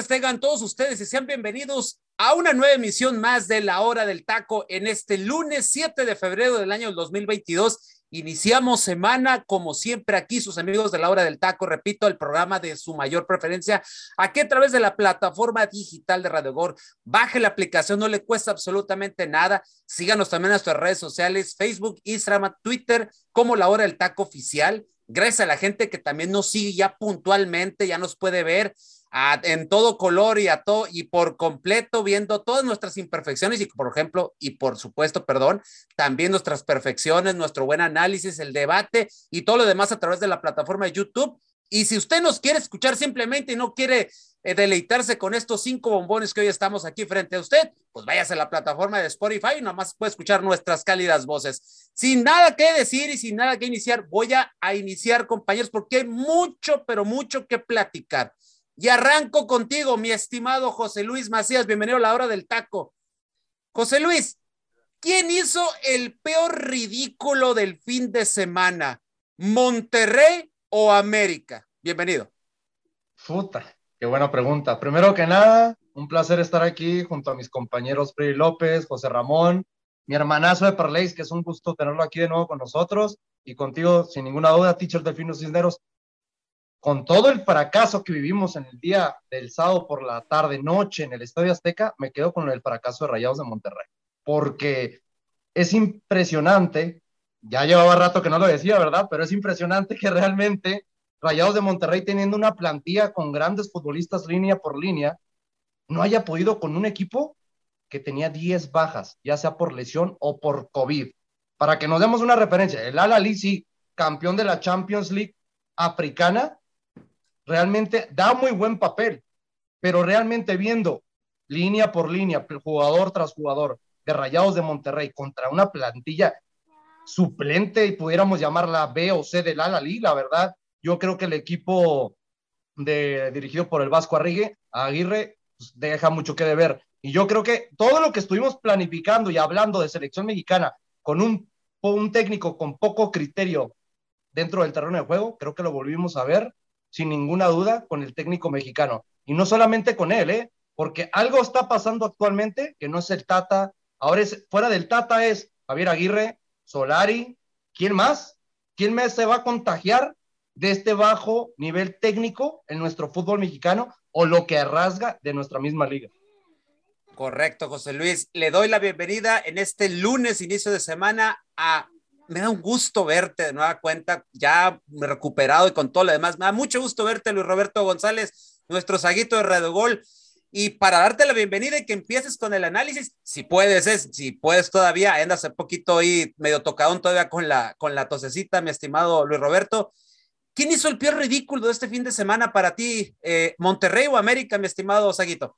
Tardes tengan todos ustedes y sean bienvenidos a una nueva emisión más de La Hora del Taco en este lunes 7 de febrero del año 2022. Iniciamos semana, como siempre, aquí sus amigos de La Hora del Taco, repito, el programa de su mayor preferencia, aquí a través de la plataforma digital de Radio Gor. Baje la aplicación, no le cuesta absolutamente nada. Síganos también en nuestras redes sociales, Facebook, Instagram, Twitter, como La Hora del Taco Oficial. Gracias a la gente que también nos sigue ya puntualmente, ya nos puede ver en todo color y a todo y por completo viendo todas nuestras imperfecciones y por ejemplo y por supuesto, perdón, también nuestras perfecciones, nuestro buen análisis, el debate y todo lo demás a través de la plataforma de YouTube. Y si usted nos quiere escuchar simplemente y no quiere eh, deleitarse con estos cinco bombones que hoy estamos aquí frente a usted, pues váyase a la plataforma de Spotify y nomás puede escuchar nuestras cálidas voces. Sin nada que decir y sin nada que iniciar, voy a, a iniciar, compañeros, porque hay mucho, pero mucho que platicar. Y arranco contigo, mi estimado José Luis Macías. Bienvenido a la hora del taco. José Luis, ¿quién hizo el peor ridículo del fin de semana? ¿Monterrey o América? Bienvenido. Puta, qué buena pregunta. Primero que nada, un placer estar aquí junto a mis compañeros Freddy López, José Ramón, mi hermanazo de Parleis, que es un gusto tenerlo aquí de nuevo con nosotros, y contigo, sin ninguna duda, teacher Delfino Cisneros con todo el fracaso que vivimos en el día del sábado por la tarde, noche en el Estadio Azteca, me quedo con el fracaso de Rayados de Monterrey. Porque es impresionante, ya llevaba rato que no lo decía, ¿verdad? Pero es impresionante que realmente Rayados de Monterrey, teniendo una plantilla con grandes futbolistas línea por línea, no haya podido con un equipo que tenía 10 bajas, ya sea por lesión o por COVID. Para que nos demos una referencia, el Al sí, campeón de la Champions League africana, realmente da muy buen papel, pero realmente viendo línea por línea, jugador tras jugador, de Rayados de Monterrey contra una plantilla suplente y pudiéramos llamarla B o C del Alalí, la verdad, yo creo que el equipo de, dirigido por el Vasco Arrigue, Aguirre, pues, deja mucho que deber. Y yo creo que todo lo que estuvimos planificando y hablando de selección mexicana con un, un técnico con poco criterio dentro del terreno de juego, creo que lo volvimos a ver sin ninguna duda, con el técnico mexicano. Y no solamente con él, ¿eh? porque algo está pasando actualmente que no es el Tata. Ahora es, fuera del Tata es Javier Aguirre, Solari, ¿quién más? ¿Quién más se va a contagiar de este bajo nivel técnico en nuestro fútbol mexicano o lo que rasga de nuestra misma liga? Correcto, José Luis. Le doy la bienvenida en este lunes, inicio de semana, a me da un gusto verte de nueva cuenta, ya recuperado y con todo lo demás. Me da mucho gusto verte, Luis Roberto González, nuestro saguito de Gol. Y para darte la bienvenida y que empieces con el análisis, si puedes, es, si puedes todavía, andas un poquito ahí medio tocadón todavía con la, con la tosecita, mi estimado Luis Roberto. ¿Quién hizo el peor ridículo de este fin de semana para ti, eh, Monterrey o América, mi estimado Saguito?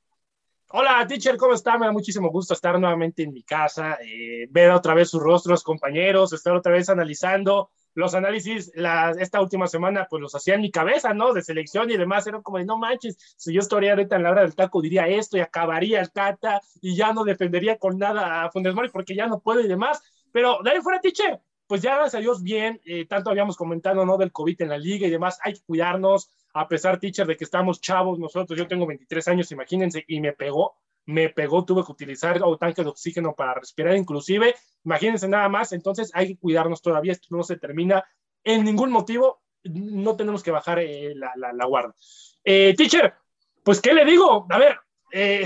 Hola, teacher, ¿cómo está? Me da muchísimo gusto estar nuevamente en mi casa, eh, ver otra vez sus rostros, compañeros, estar otra vez analizando los análisis. esta última semana, pues los hacía en mi cabeza, ¿no? De selección y demás. Era como de, no manches, si yo estaría ahorita en la hora del taco, diría esto y acabaría el Tata y ya no defendería con nada a Funes Mori porque ya no puede y demás. Pero de ahí fuera, teacher, pues ya gracias a Dios bien, eh, tanto habíamos comentado, ¿no? Del COVID en la liga y demás, hay que cuidarnos, a pesar, teacher, de que estamos chavos nosotros, yo tengo 23 años, imagínense, y me pegó, me pegó, tuve que utilizar un tanque de oxígeno para respirar inclusive, imagínense nada más, entonces hay que cuidarnos todavía, esto no se termina en ningún motivo, no tenemos que bajar eh, la, la, guarda. Eh, teacher, pues, ¿qué le digo? A ver,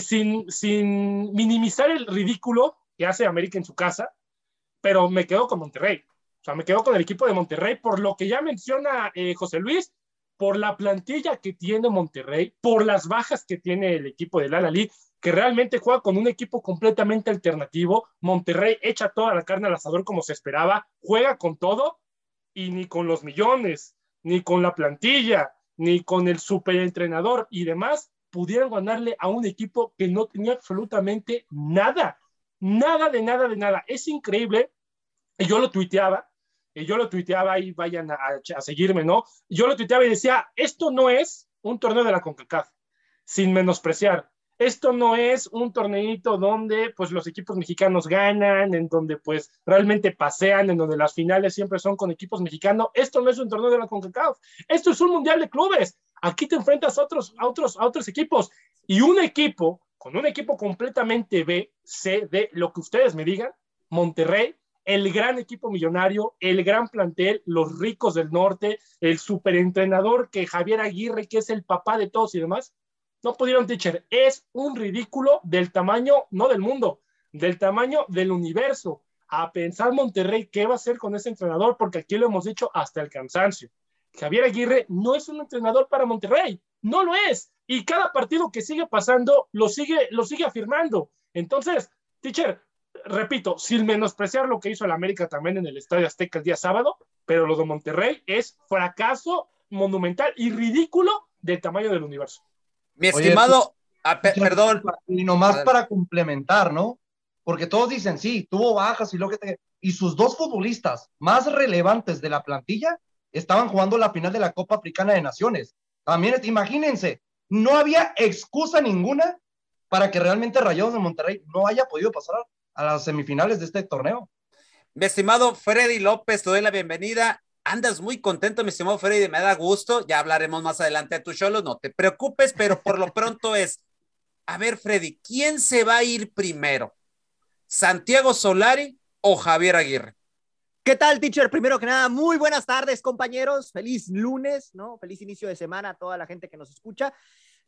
sin, sin minimizar el ridículo que hace América en su casa, pero me quedo con Monterrey. Sea, me quedo con el equipo de Monterrey por lo que ya menciona José Luis, por la plantilla que tiene Monterrey, por las bajas que tiene el equipo del Alalí, que realmente juega con un equipo completamente alternativo. Monterrey echa toda la carne al asador como se esperaba, juega con todo y ni con los millones, ni con la plantilla, ni con el superentrenador y demás pudieran ganarle a un equipo que no tenía absolutamente nada, nada de nada de nada. Es increíble. Y yo lo tuiteaba, y yo lo tuiteaba y vayan a, a, seguirme, ¿no? Yo lo tuiteaba y decía, esto no es un torneo de la CONCACAF, sin menospreciar. Esto no es un torneito donde pues los equipos mexicanos ganan, en donde pues realmente pasean, en donde las finales siempre son con equipos mexicanos. Esto no es un torneo de la CONCACAF. Esto es un mundial de clubes. Aquí te enfrentas a otros, a otros, a otros equipos. Y un equipo, con un equipo completamente B, C, D, lo que ustedes me digan, Monterrey, el gran equipo millonario, el gran plantel, los ricos del norte, el superentrenador que Javier Aguirre, que es el papá de todos y demás, no pudieron, teacher. Es un ridículo del tamaño, no del mundo, del tamaño del universo. A pensar Monterrey qué va a hacer con ese entrenador, porque aquí lo hemos dicho hasta el cansancio. Javier Aguirre no es un entrenador para Monterrey, no lo es. Y cada partido que sigue pasando lo sigue, lo sigue afirmando. Entonces, teacher, repito, sin menospreciar lo que hizo el América también en el Estadio Azteca el día sábado, pero lo de Monterrey es fracaso monumental y ridículo del tamaño del universo. Mi estimado, ah, perdón. Y nomás para complementar, ¿no? Porque todos dicen, sí, tuvo bajas y lo que te... Y sus dos futbolistas más relevantes de la plantilla estaban jugando la final de la Copa Africana de Naciones. También, imagínense, no había excusa ninguna para que realmente Rayados de Monterrey no haya podido pasar a las semifinales de este torneo. Mi estimado Freddy López, te doy la bienvenida. Andas muy contento, mi estimado Freddy, me da gusto. Ya hablaremos más adelante de tu show, no te preocupes, pero por lo pronto es, a ver, Freddy, ¿quién se va a ir primero? ¿Santiago Solari o Javier Aguirre? ¿Qué tal, teacher? Primero que nada, muy buenas tardes, compañeros. Feliz lunes, ¿no? Feliz inicio de semana a toda la gente que nos escucha.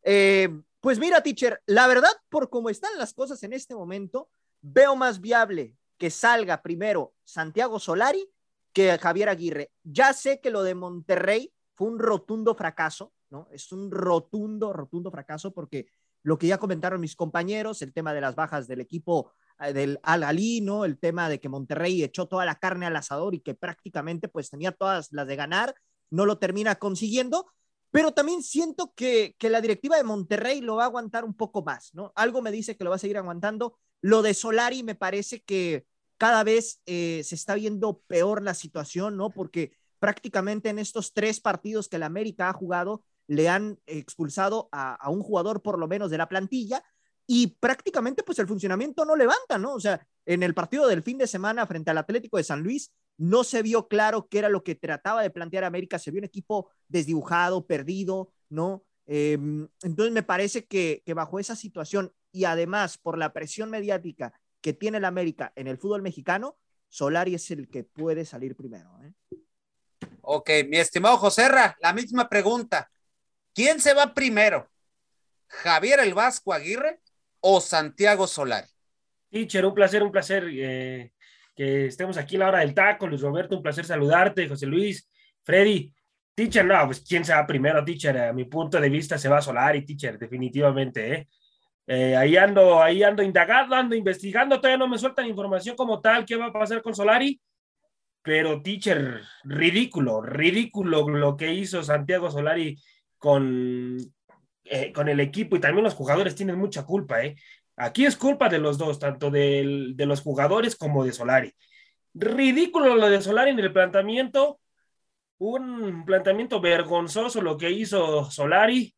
Eh, pues mira, teacher, la verdad, por cómo están las cosas en este momento, veo más viable que salga primero Santiago Solari que Javier Aguirre. Ya sé que lo de Monterrey fue un rotundo fracaso, ¿no? Es un rotundo, rotundo fracaso porque lo que ya comentaron mis compañeros, el tema de las bajas del equipo eh, del Al Ali, ¿no? El tema de que Monterrey echó toda la carne al asador y que prácticamente pues tenía todas las de ganar, no lo termina consiguiendo, pero también siento que, que la directiva de Monterrey lo va a aguantar un poco más, ¿no? Algo me dice que lo va a seguir aguantando. Lo de Solari me parece que cada vez eh, se está viendo peor la situación, ¿no? Porque prácticamente en estos tres partidos que la América ha jugado, le han expulsado a, un jugador por lo menos de la plantilla y prácticamente pues el funcionamiento no levanta, ¿no? O sea, en el partido del fin de semana frente al Atlético de San Luis no se vio claro qué era lo que trataba de plantear América, se vio un equipo desdibujado, perdido, ¿no? Eh, entonces me parece que, bajo esa situación y además por la presión mediática que tiene el América en el fútbol mexicano, Solari es el que puede salir primero. ¿eh? Ok, mi estimado Joserra, la misma pregunta. ¿Quién se va primero? ¿Javier el Vasco Aguirre o Santiago Solari. Teacher, un placer, un placer eh, que estemos aquí a la hora del taco. Luis Roberto, un placer saludarte. José Luis, Freddy. Teacher, no, pues quién se va primero, teacher. A mi punto de vista se va a Solari, teacher, definitivamente. ¿eh? Eh, ahí ando, ahí ando indagando, ando investigando. Todavía no me sueltan información como tal qué va a pasar con Solari. Pero, teacher, ridículo, ridículo lo que hizo Santiago Solari con, eh, con el equipo y también los jugadores tienen mucha culpa, ¿eh? Aquí es culpa de los dos, tanto de, de los jugadores como de Solari. Ridículo lo de Solari en el planteamiento, un planteamiento vergonzoso lo que hizo Solari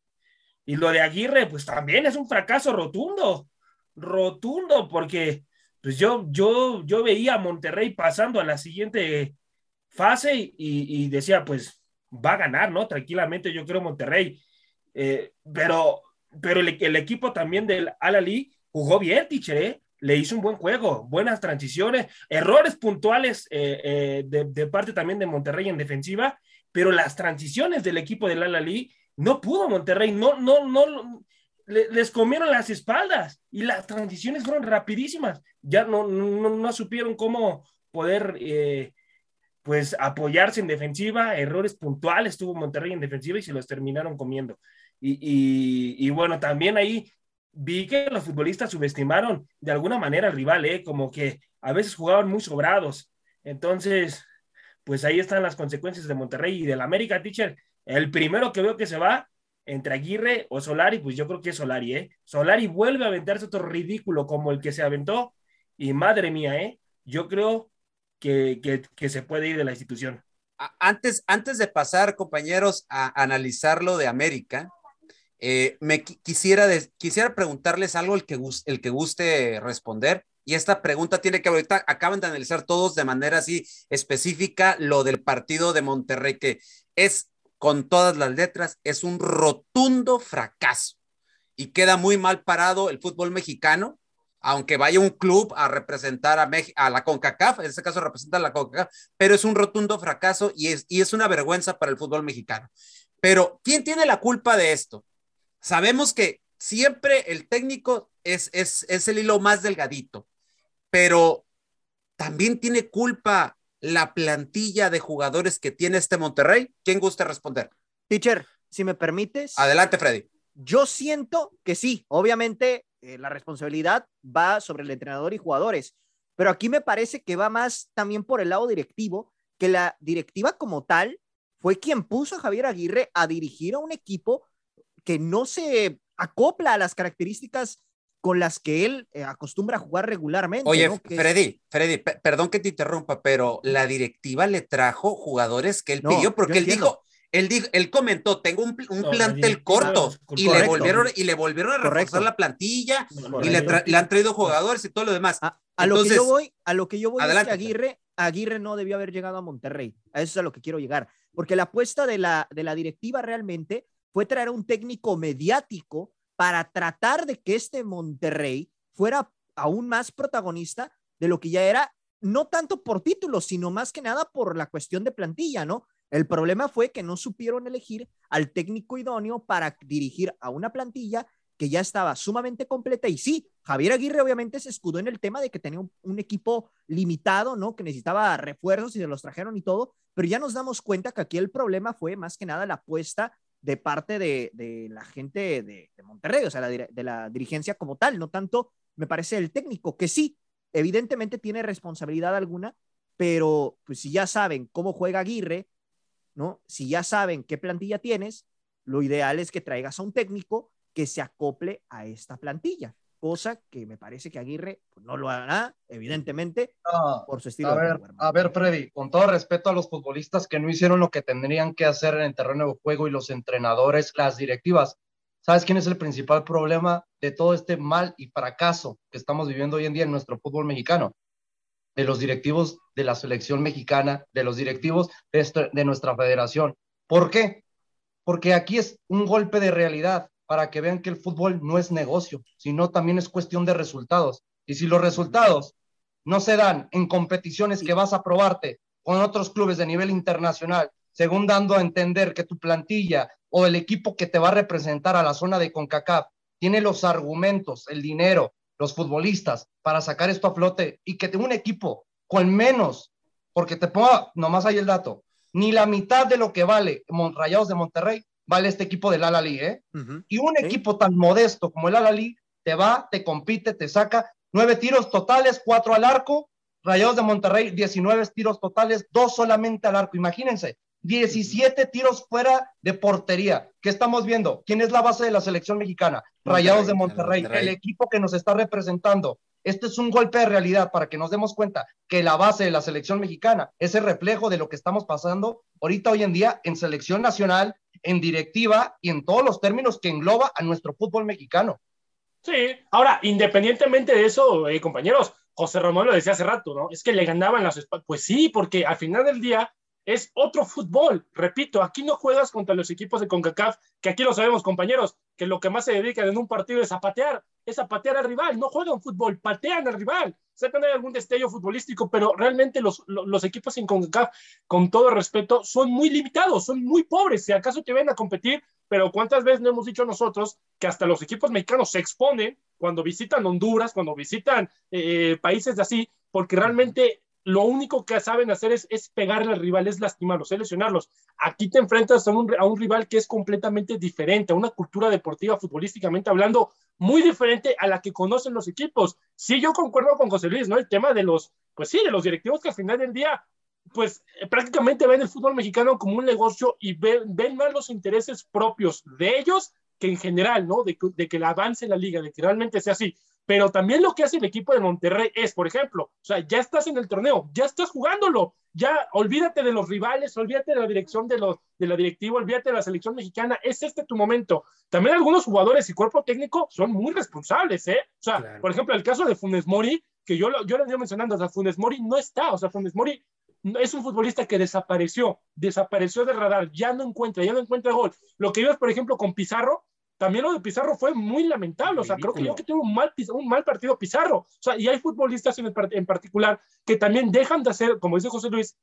y lo de Aguirre, pues también es un fracaso rotundo, rotundo, porque pues yo, yo, yo veía a Monterrey pasando a la siguiente fase y, y decía, pues va a ganar, ¿no? Tranquilamente, yo creo Monterrey eh, pero pero el, equipo también del Al-Ali jugó bien, teacher, ¿eh? le hizo un buen juego, buenas transiciones, errores puntuales eh, eh, de, de, parte también de Monterrey en defensiva, pero las transiciones del equipo del Al-Ali no pudo Monterrey, no, no, no, le, les comieron las espaldas y las transiciones fueron rapidísimas, ya no, no, supieron cómo poder eh, pues apoyarse en defensiva, errores puntuales tuvo Monterrey en defensiva y se los terminaron comiendo. Y, bueno, también ahí vi que los futbolistas subestimaron de alguna manera al rival, ¿eh? como que a veces jugaban muy sobrados. Entonces, pues ahí están las consecuencias de Monterrey y del América, teacher. El primero que veo que se va entre Aguirre o Solari, pues yo creo que es Solari, ¿eh? Solari vuelve a aventarse otro ridículo como el que se aventó y madre mía, ¿eh? Yo creo que, que, se puede ir de la institución. Antes, antes de pasar, compañeros, a analizar lo de América, eh, me quisiera, quisiera preguntarles algo el que, el que guste responder. Y esta pregunta tiene que ahorita acaban de analizar todos de manera así específica lo del partido de Monterrey, que es con todas las letras, es un rotundo fracaso y queda muy mal parado el fútbol mexicano, aunque vaya un club a representar a, la CONCACAF, en este caso representa a la CONCACAF, pero es un rotundo fracaso y es, y es una vergüenza para el fútbol mexicano. Pero, ¿quién tiene la culpa de esto? Sabemos que siempre el técnico es, es, es el hilo más delgadito, pero también tiene culpa la plantilla de jugadores que tiene este Monterrey? ¿Quién gusta responder? Teacher, si me permites. Adelante, Freddy. Yo siento que sí, obviamente eh, la responsabilidad va sobre el entrenador y jugadores, pero aquí me parece que va más también por el lado directivo, que la directiva como tal fue quien puso a Javier Aguirre a dirigir a un equipo que no se acopla a las características con las que él eh, acostumbra a jugar regularmente. Oye, Freddy, Freddy, perdón que te interrumpa, pero la directiva le trajo jugadores que él pidió, porque él dijo, él dijo, él comentó, tengo un, plantel corto y le volvieron y le volvieron a reforzar la plantilla y le, han traído jugadores y todo lo demás. A, lo que yo voy, a lo que yo voy es que Aguirre, Aguirre no debió haber llegado a Monterrey. A eso es a lo que quiero llegar, porque la apuesta de la de la directiva realmente fue traer a un técnico mediático para tratar de que este Monterrey fuera aún más protagonista de lo que ya era, no tanto por títulos, sino más que nada por la cuestión de plantilla, ¿no? El problema fue que no supieron elegir al técnico idóneo para dirigir a una plantilla que ya estaba sumamente completa. Y sí, Javier Aguirre obviamente se escudó en el tema de que tenía un, equipo limitado, ¿no? Que necesitaba refuerzos y se los trajeron y todo, pero ya nos damos cuenta que aquí el problema fue más que nada la apuesta de parte de, la gente de, Monterrey, o sea, de la dirigencia como tal, no tanto, me parece, el técnico, que sí, evidentemente tiene responsabilidad alguna, pero pues si ya saben cómo juega Aguirre, ¿no? Si ya saben qué plantilla tienes, lo ideal es que traigas a un técnico que se acople a esta plantilla cosa que me parece que Aguirre pues, no lo hará, evidentemente, por su estilo. A ver, a ver, Freddy, con todo respeto a los futbolistas que no hicieron lo que tendrían que hacer en el terreno de juego y los entrenadores, las directivas, ¿sabes quién es el principal problema de todo este mal y fracaso que estamos viviendo hoy en día en nuestro fútbol mexicano? De los directivos de la selección mexicana, de los directivos de, este, de nuestra federación. ¿Por qué? Porque aquí es un golpe de realidad para que vean que el fútbol no es negocio, sino también es cuestión de resultados. Y si los resultados no se dan en competiciones que vas a probarte con otros clubes de nivel internacional, según dando a entender que tu plantilla o el equipo que te va a representar a la zona de CONCACAF tiene los argumentos, el dinero, los futbolistas para sacar esto a flote y que un equipo con menos, porque te pongo nomás ahí el dato, ni la mitad de lo que vale Rayados de Monterrey vale este equipo del Alali, ¿eh? Y un equipo tan modesto como el Alali te va, te compite, te saca nueve tiros totales, cuatro al arco. Rayados de Monterrey, 19 tiros totales, dos solamente al arco. Imagínense, 17 tiros fuera de portería. ¿Qué estamos viendo? ¿Quién es la base de la selección mexicana? Rayados de Monterrey, el equipo que nos está representando. Este es un golpe de realidad para que nos demos cuenta que la base de la selección mexicana es el reflejo de lo que estamos pasando ahorita hoy en día en selección nacional, en directiva y en todos los términos que engloba a nuestro fútbol mexicano. Sí, ahora, independientemente de eso, eh, compañeros, José Ramón lo decía hace rato, ¿no? Es que le ganaban las Pues sí, porque al final del día es otro fútbol. Repito, aquí no juegas contra los equipos de CONCACAF, que aquí lo sabemos, compañeros, que lo que más se dedican en un partido es a patear, es a patear al rival. No juegan fútbol, patean al rival. Sacan algún destello futbolístico, pero realmente los, equipos en CONCACAF, con todo respeto, son muy limitados, son muy pobres. Si acaso te ven a competir, pero ¿cuántas veces no hemos dicho nosotros que hasta los equipos mexicanos se exponen cuando visitan Honduras, cuando visitan eh, países de así, porque realmente lo único que saben hacer es, es pegarle al rival, es lastimarlos, es lesionarlos. Aquí te enfrentas a un, rival que es completamente diferente, a una cultura deportiva, futbolísticamente hablando, muy diferente a la que conocen los equipos. Sí, yo concuerdo con José Luis, ¿no? El tema de los, pues sí, de los directivos que al final del día pues eh, prácticamente ven el fútbol mexicano como un negocio y ven, más los intereses propios de ellos que en general, ¿no? De, de que avance la liga, de que realmente sea así. Pero también lo que hace el equipo de Monterrey es, por ejemplo, o sea, ya estás en el torneo, ya estás jugándolo, ya olvídate de los rivales, olvídate de la dirección de, los, de la directiva, olvídate de la selección mexicana, es este tu momento. También algunos jugadores y cuerpo técnico son muy responsables, ¿eh? O sea, por ejemplo, el caso de Funes Mori, que yo, yo lo he mencionando, o sea, Funes Mori no está, o sea, Funes Mori es un futbolista que desapareció, desapareció de radar, ya no encuentra, ya no encuentra gol. Lo que vimos, por ejemplo, con Pizarro, también lo de Pizarro fue muy lamentable. O sea, creo que yo que tuvo un mal, un mal partido Pizarro. O sea, y hay futbolistas en, en particular que también dejan de hacer, como dice José Luis,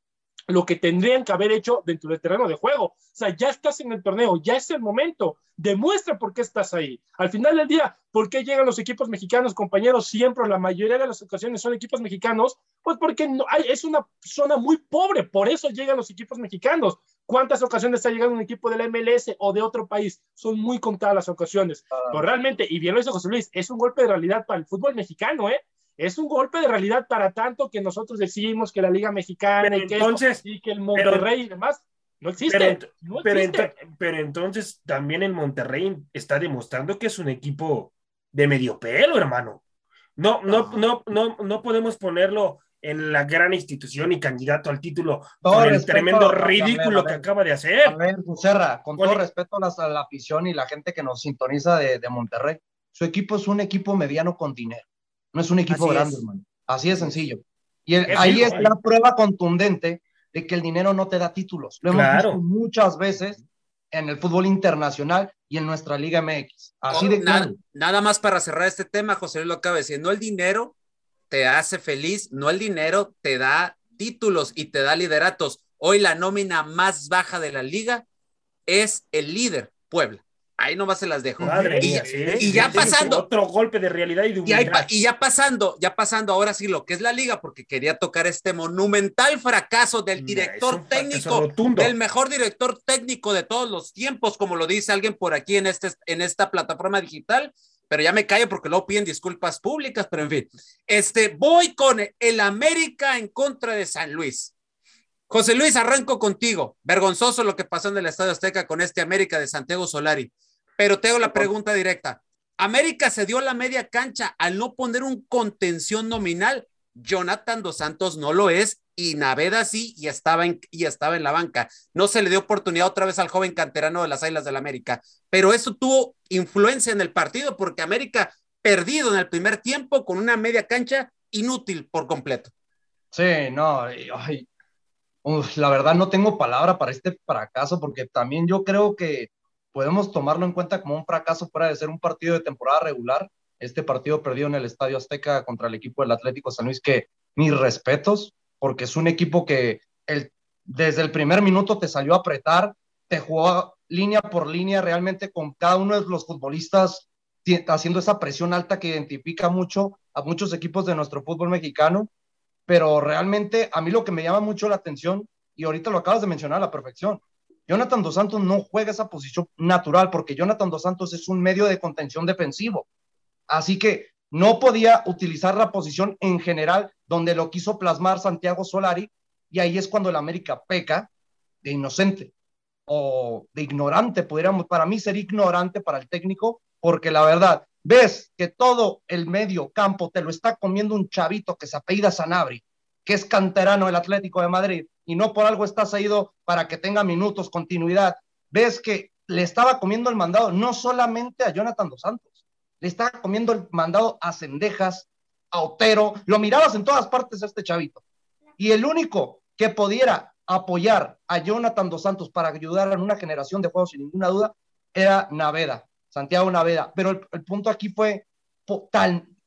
lo que tendrían que haber hecho dentro del terreno de juego. O sea, ya estás en el torneo, ya es el momento. Demuestra por qué estás ahí. Al final del día, ¿por qué llegan los equipos mexicanos, compañeros? Siempre, la mayoría de las ocasiones son equipos mexicanos, pues porque no, hay, es una zona muy pobre, por eso llegan los equipos mexicanos. ¿Cuántas ocasiones ha llegado un equipo de la MLS o de otro país? Son muy contadas las ocasiones. Pero realmente, y bien lo dice José Luis, es un golpe de realidad para el fútbol mexicano, ¿eh? es un golpe de realidad para tanto que nosotros decimos que la Liga Mexicana y, que entonces, y que el Monterrey y demás no existe. Pero, pero, pero, entonces también el Monterrey está demostrando que es un equipo de medio pelo, hermano. No, no, no, no, no podemos ponerlo en la gran institución y candidato al título por el tremendo ridículo que acaba de hacer. A ver, con todo respeto a la, afición y la gente que nos sintoniza de, de Monterrey, su equipo es un equipo mediano con dinero no es un equipo grande, hermano. Así de sencillo. Y ahí es la prueba contundente de que el dinero no te da títulos. Lo hemos visto muchas veces en el fútbol internacional y en nuestra Liga MX. Así de nada, nada, más para cerrar este tema, José Luis lo acaba de decir, no el dinero te hace feliz, no el dinero te da títulos y te da lideratos. Hoy la nómina más baja de la liga es el líder, Puebla. Ahí nomás se las dejo. Madre y, mía, y ya pasando. Otro golpe de realidad y de y, y, ya pasando, ya pasando ahora sí lo que es la liga, porque quería tocar este monumental fracaso del director técnico, del mejor director técnico de todos los tiempos, como lo dice alguien por aquí en, este, en esta plataforma digital, pero ya me callo porque luego piden disculpas públicas, pero en fin. Este, voy con el América en contra de San Luis. José Luis, arranco contigo. Vergonzoso lo que pasó en el Estadio Azteca con este América de Santiago Solari. Pero te hago la pregunta directa. América se dio la media cancha al no poner un contención nominal. Jonathan Dos Santos no lo es y Naveda sí y estaba en, y estaba en la banca. No se le dio oportunidad otra vez al joven canterano de las Islas del la América, pero eso tuvo influencia en el partido porque América perdido en el primer tiempo con una media cancha inútil por completo. Sí, no, la verdad no tengo palabra para este fracaso porque también yo creo que podemos tomarlo en cuenta como un fracaso fuera de ser un partido de temporada regular. Este partido perdido en el Estadio Azteca contra el equipo del Atlético San Luis, que mis respetos, porque es un equipo que el, desde el primer minuto te salió a apretar, te jugó línea por línea realmente con cada uno de los futbolistas haciendo esa presión alta que identifica mucho a muchos equipos de nuestro fútbol mexicano, pero realmente a mí lo que me llama mucho la atención, y ahorita lo acabas de mencionar a la perfección, Jonathan Dos Santos no juega esa posición natural porque Jonathan Dos Santos es un medio de contención defensivo. Así que no podía utilizar la posición en general donde lo quiso plasmar Santiago Solari y ahí es cuando el América peca de inocente o de ignorante, podríamos, para mí ser ignorante para el técnico, porque la verdad, ves que todo el medio campo te lo está comiendo un chavito que se apellida Sanabri, que es canterano del Atlético de Madrid, y no por algo estás ido para que tenga minutos, continuidad. Ves que le estaba comiendo el mandado no solamente a Jonathan Dos Santos, le estaba comiendo el mandado a Cendejas, a Otero, lo mirabas en todas partes este chavito. Y el único que pudiera apoyar a Jonathan Dos Santos para ayudar en una generación de juegos sin ninguna duda era Naveda, Santiago Naveda. Pero el, el punto aquí fue tan,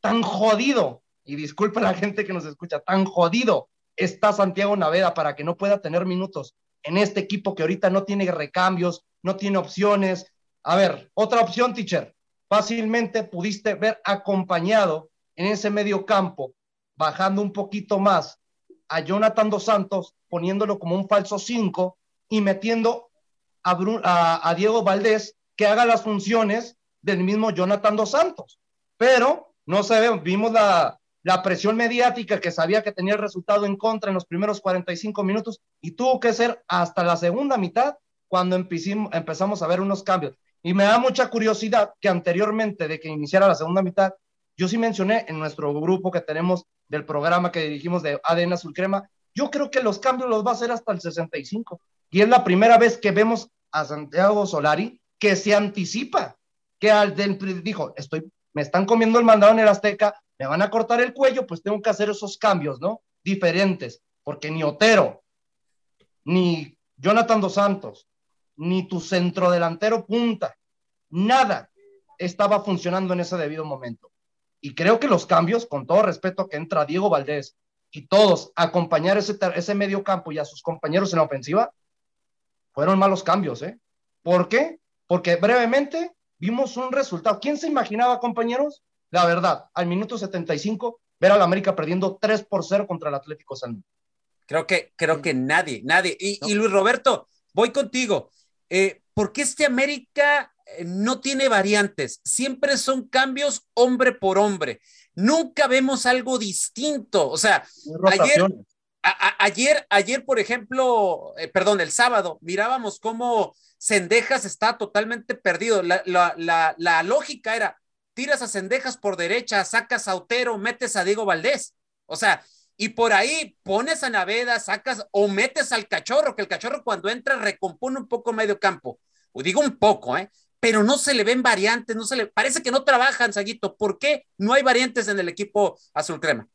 tan jodido, y disculpen a la gente que nos escucha, tan jodido está Santiago Naveda para que no pueda tener minutos en este equipo que ahorita no tiene recambios, no tiene opciones. A ver, otra opción, teacher. Fácilmente pudiste ver acompañado en ese medio campo, bajando un poquito más a Jonathan Dos Santos, poniéndolo como un falso 5 y metiendo a, Diego Valdés que haga las funciones del mismo Jonathan Dos Santos. Pero no ve, vimos la, la presión mediática que sabía que tenía el resultado en contra en los primeros 45 minutos y tuvo que ser hasta la segunda mitad cuando empezamos a ver unos cambios. Y me da mucha curiosidad que anteriormente de que iniciara la segunda mitad, yo sí mencioné en nuestro grupo que tenemos del programa que dirigimos de ADN Azul Crema, yo creo que los cambios los va a hacer hasta el 65. Y es la primera vez que vemos a Santiago Solari que se anticipa, que al dijo, estoy, me están comiendo el mandado en el Azteca, me van a cortar el cuello, pues tengo que hacer esos cambios, ¿no? Diferentes, porque ni Otero, ni Jonathan Dos Santos, ni tu centrodelantero punta, nada estaba funcionando en ese debido momento. Y creo que los cambios, con todo respeto que entra Diego Valdés y todos a acompañar ese, ese medio campo y a sus compañeros en la ofensiva, fueron malos cambios, ¿eh? ¿Por qué? Porque brevemente vimos un resultado. ¿Quién se imaginaba, compañeros? La verdad, al minuto 75, ver al América perdiendo 3 por 0 contra el Atlético San Creo que, creo que nadie, nadie. Y, y Luis Roberto, voy contigo. Eh, ¿Por qué este América no tiene variantes, siempre son cambios hombre por hombre. Nunca vemos algo distinto. O sea, ayer, ayer, ayer, por ejemplo, eh, perdón, el sábado, mirábamos cómo Cendejas está totalmente perdido. La, la, lógica era, tiras a Cendejas por derecha, sacas a Autero, metes a Diego Valdés. O sea, y por ahí pones a Naveda, sacas o metes al cachorro, que el cachorro cuando entra recompone un poco medio campo. O digo un poco, ¿eh? Pero no se le ven variantes, no se le parece que no trabajan, Saguito. ¿Por qué no hay variantes en el equipo azul crema?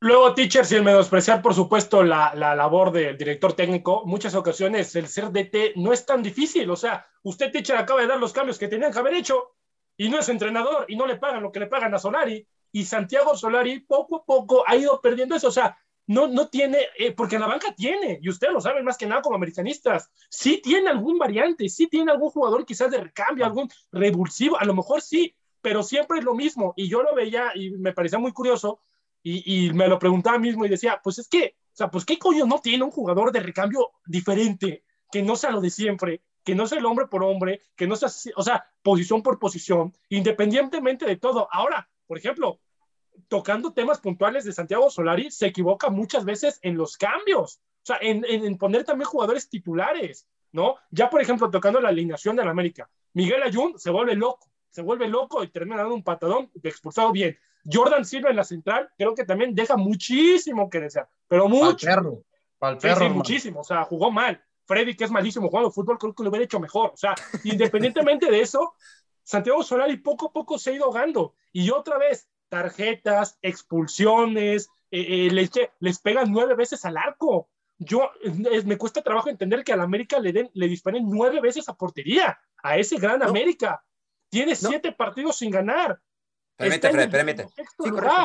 Luego, teacher, sin menospreciar, por supuesto, la, la, labor del director técnico, muchas ocasiones el ser DT no es tan difícil. O sea, usted, teacher, acaba de dar los cambios que tenían que haber hecho y no es entrenador y no le pagan lo que le pagan a Solari. Y Santiago Solari poco a poco ha ido perdiendo eso. O sea, no, no tiene, eh, porque la banca tiene, y ustedes lo saben más que nada como americanistas, sí tiene algún variante, sí tiene algún jugador quizás de recambio, algún revulsivo, a lo mejor sí, pero siempre es lo mismo. Y yo lo veía y me parecía muy curioso y, y me lo preguntaba mismo y decía, pues es que, o sea, pues qué coño no tiene un jugador de recambio diferente, que no sea lo de siempre, que no sea el hombre por hombre, que no sea, o sea, posición por posición, independientemente de todo. Ahora, por ejemplo, tocando temas puntuales de Santiago Solari, se equivoca muchas veces en los cambios, o sea, en, en, poner también jugadores titulares, ¿no? Ya, por ejemplo, tocando la alineación del América, Miguel Ayun se vuelve loco, se vuelve loco y termina dando un patadón expulsado bien. Jordan Silva en la central, creo que también deja muchísimo que desear, pero mucho. Pal perro. sí, muchísimo, o sea, jugó mal. Freddy, que es malísimo jugando fútbol, creo que lo hubiera hecho mejor. O sea, independientemente de eso, Santiago Solari poco a poco se ha ido ahogando. Y otra vez, tarjetas, expulsiones, eh, eh, les, pegan nueve veces al arco. Yo, me cuesta trabajo entender que al América le, den, le disparen nueve veces a portería, a ese gran América. Tiene siete partidos sin ganar. Permite, Fred, permite.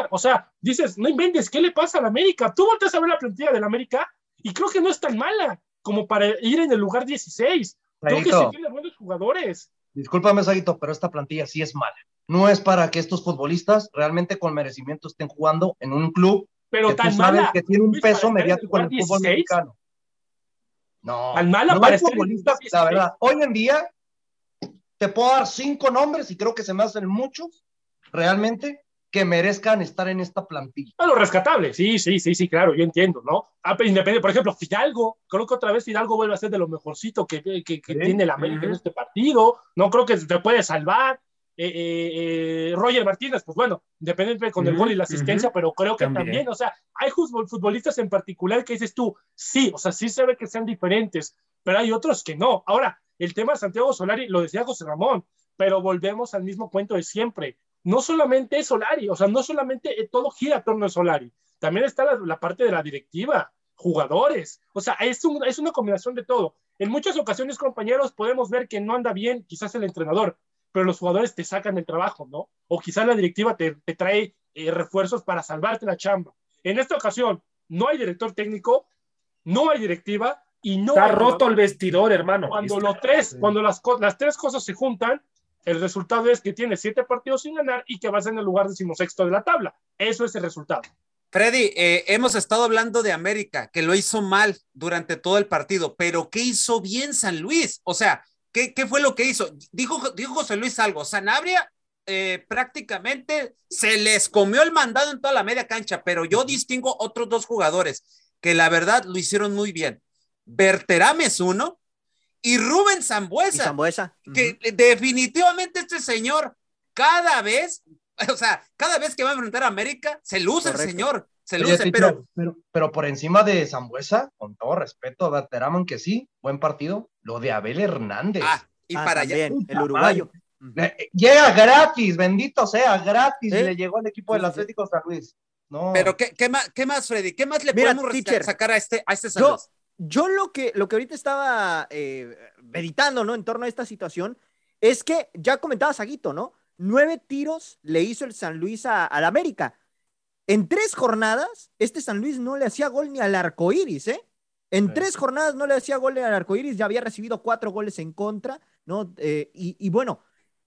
o sea, dices, no inventes, ¿qué le pasa al América? Tú volteas a ver la plantilla del América y creo que no es tan mala como para ir en el lugar 16. Creo que sí tiene buenos jugadores. Discúlpame, Saguito, pero esta plantilla sí es mala no es para que estos futbolistas realmente con merecimiento estén jugando en un club pero que tan mala, que tiene un peso mediático en el fútbol mexicano. No, tan mala no futbolistas, la verdad. Hoy en día te puedo dar cinco nombres y creo que se me hacen muchos realmente que merezcan estar en esta plantilla. A lo rescatable, sí, sí, sí, sí, claro, yo entiendo, ¿no? Ah, independiente, por ejemplo, Fidalgo, creo que otra vez Fidalgo vuelve a ser de lo mejorcito que, que, que tiene la América en este partido, no creo que te puede salvar, eh, eh, eh, Roger Martínez, pues bueno, independiente con el gol y la asistencia, pero creo que también. o sea, hay futbolistas en particular que dices tú, sí, o sea, sí se ve que sean diferentes, pero hay otros que no. Ahora, el tema de Santiago Solari, lo decía José Ramón, pero volvemos al mismo cuento de siempre. No solamente es Solari, o sea, no solamente todo gira a torno de Solari, también está la, parte de la directiva, jugadores, o sea, es, es una combinación de todo. En muchas ocasiones, compañeros, podemos ver que no anda bien quizás el entrenador, pero los jugadores te sacan del trabajo, ¿no? O quizás la directiva te, trae eh, refuerzos para salvarte la chamba. En esta ocasión, no hay director técnico, no hay directiva y no Está roto el vestidor, hermano. Cuando, los tres, cuando las, las tres cosas se juntan, el resultado es que tiene siete partidos sin ganar y que vas en el lugar decimosexto de la tabla. Eso es el resultado. Freddy, eh, hemos estado hablando de América, que lo hizo mal durante todo el partido, pero ¿qué hizo bien San Luis? O sea, ¿Qué, fue lo que hizo? Dijo, dijo José Luis algo, Sanabria eh, prácticamente se les comió el mandado en toda la media cancha, pero yo distingo otros dos jugadores que la verdad lo hicieron muy bien. Berterame es uno y Rubén Zambuesa. Zambuesa. Que definitivamente este señor cada vez, o sea, cada vez que va a enfrentar a América, se luce el señor. Se luce, pero... pero... por encima de Zambuesa, con todo respeto a Berterame, que sí, buen partido, lo de Abel Hernández. Ah, y Ah, para allá. el uruguayo. Eh, Llega gratis, bendito sea, gratis, ¿Eh? le llegó al equipo del. Atlético San Luis. No. Pero ¿qué, qué, más, ¿qué más, Freddy? ¿Qué más le Mira, podemos teacher, sacar a este, a este San Yo, Luis? yo lo que, lo que ahorita estaba eh, meditando, ¿no? En torno a esta situación, es que ya comentaba Saguito, ¿no? Nueve tiros le hizo el San Luis a- al América. En tres jornadas, este San Luis no le hacía gol ni al arco iris, ¿eh? En Sí. tres jornadas no le hacía gol al arco iris, ya había recibido cuatro goles en contra, ¿no? Eh, y, y bueno,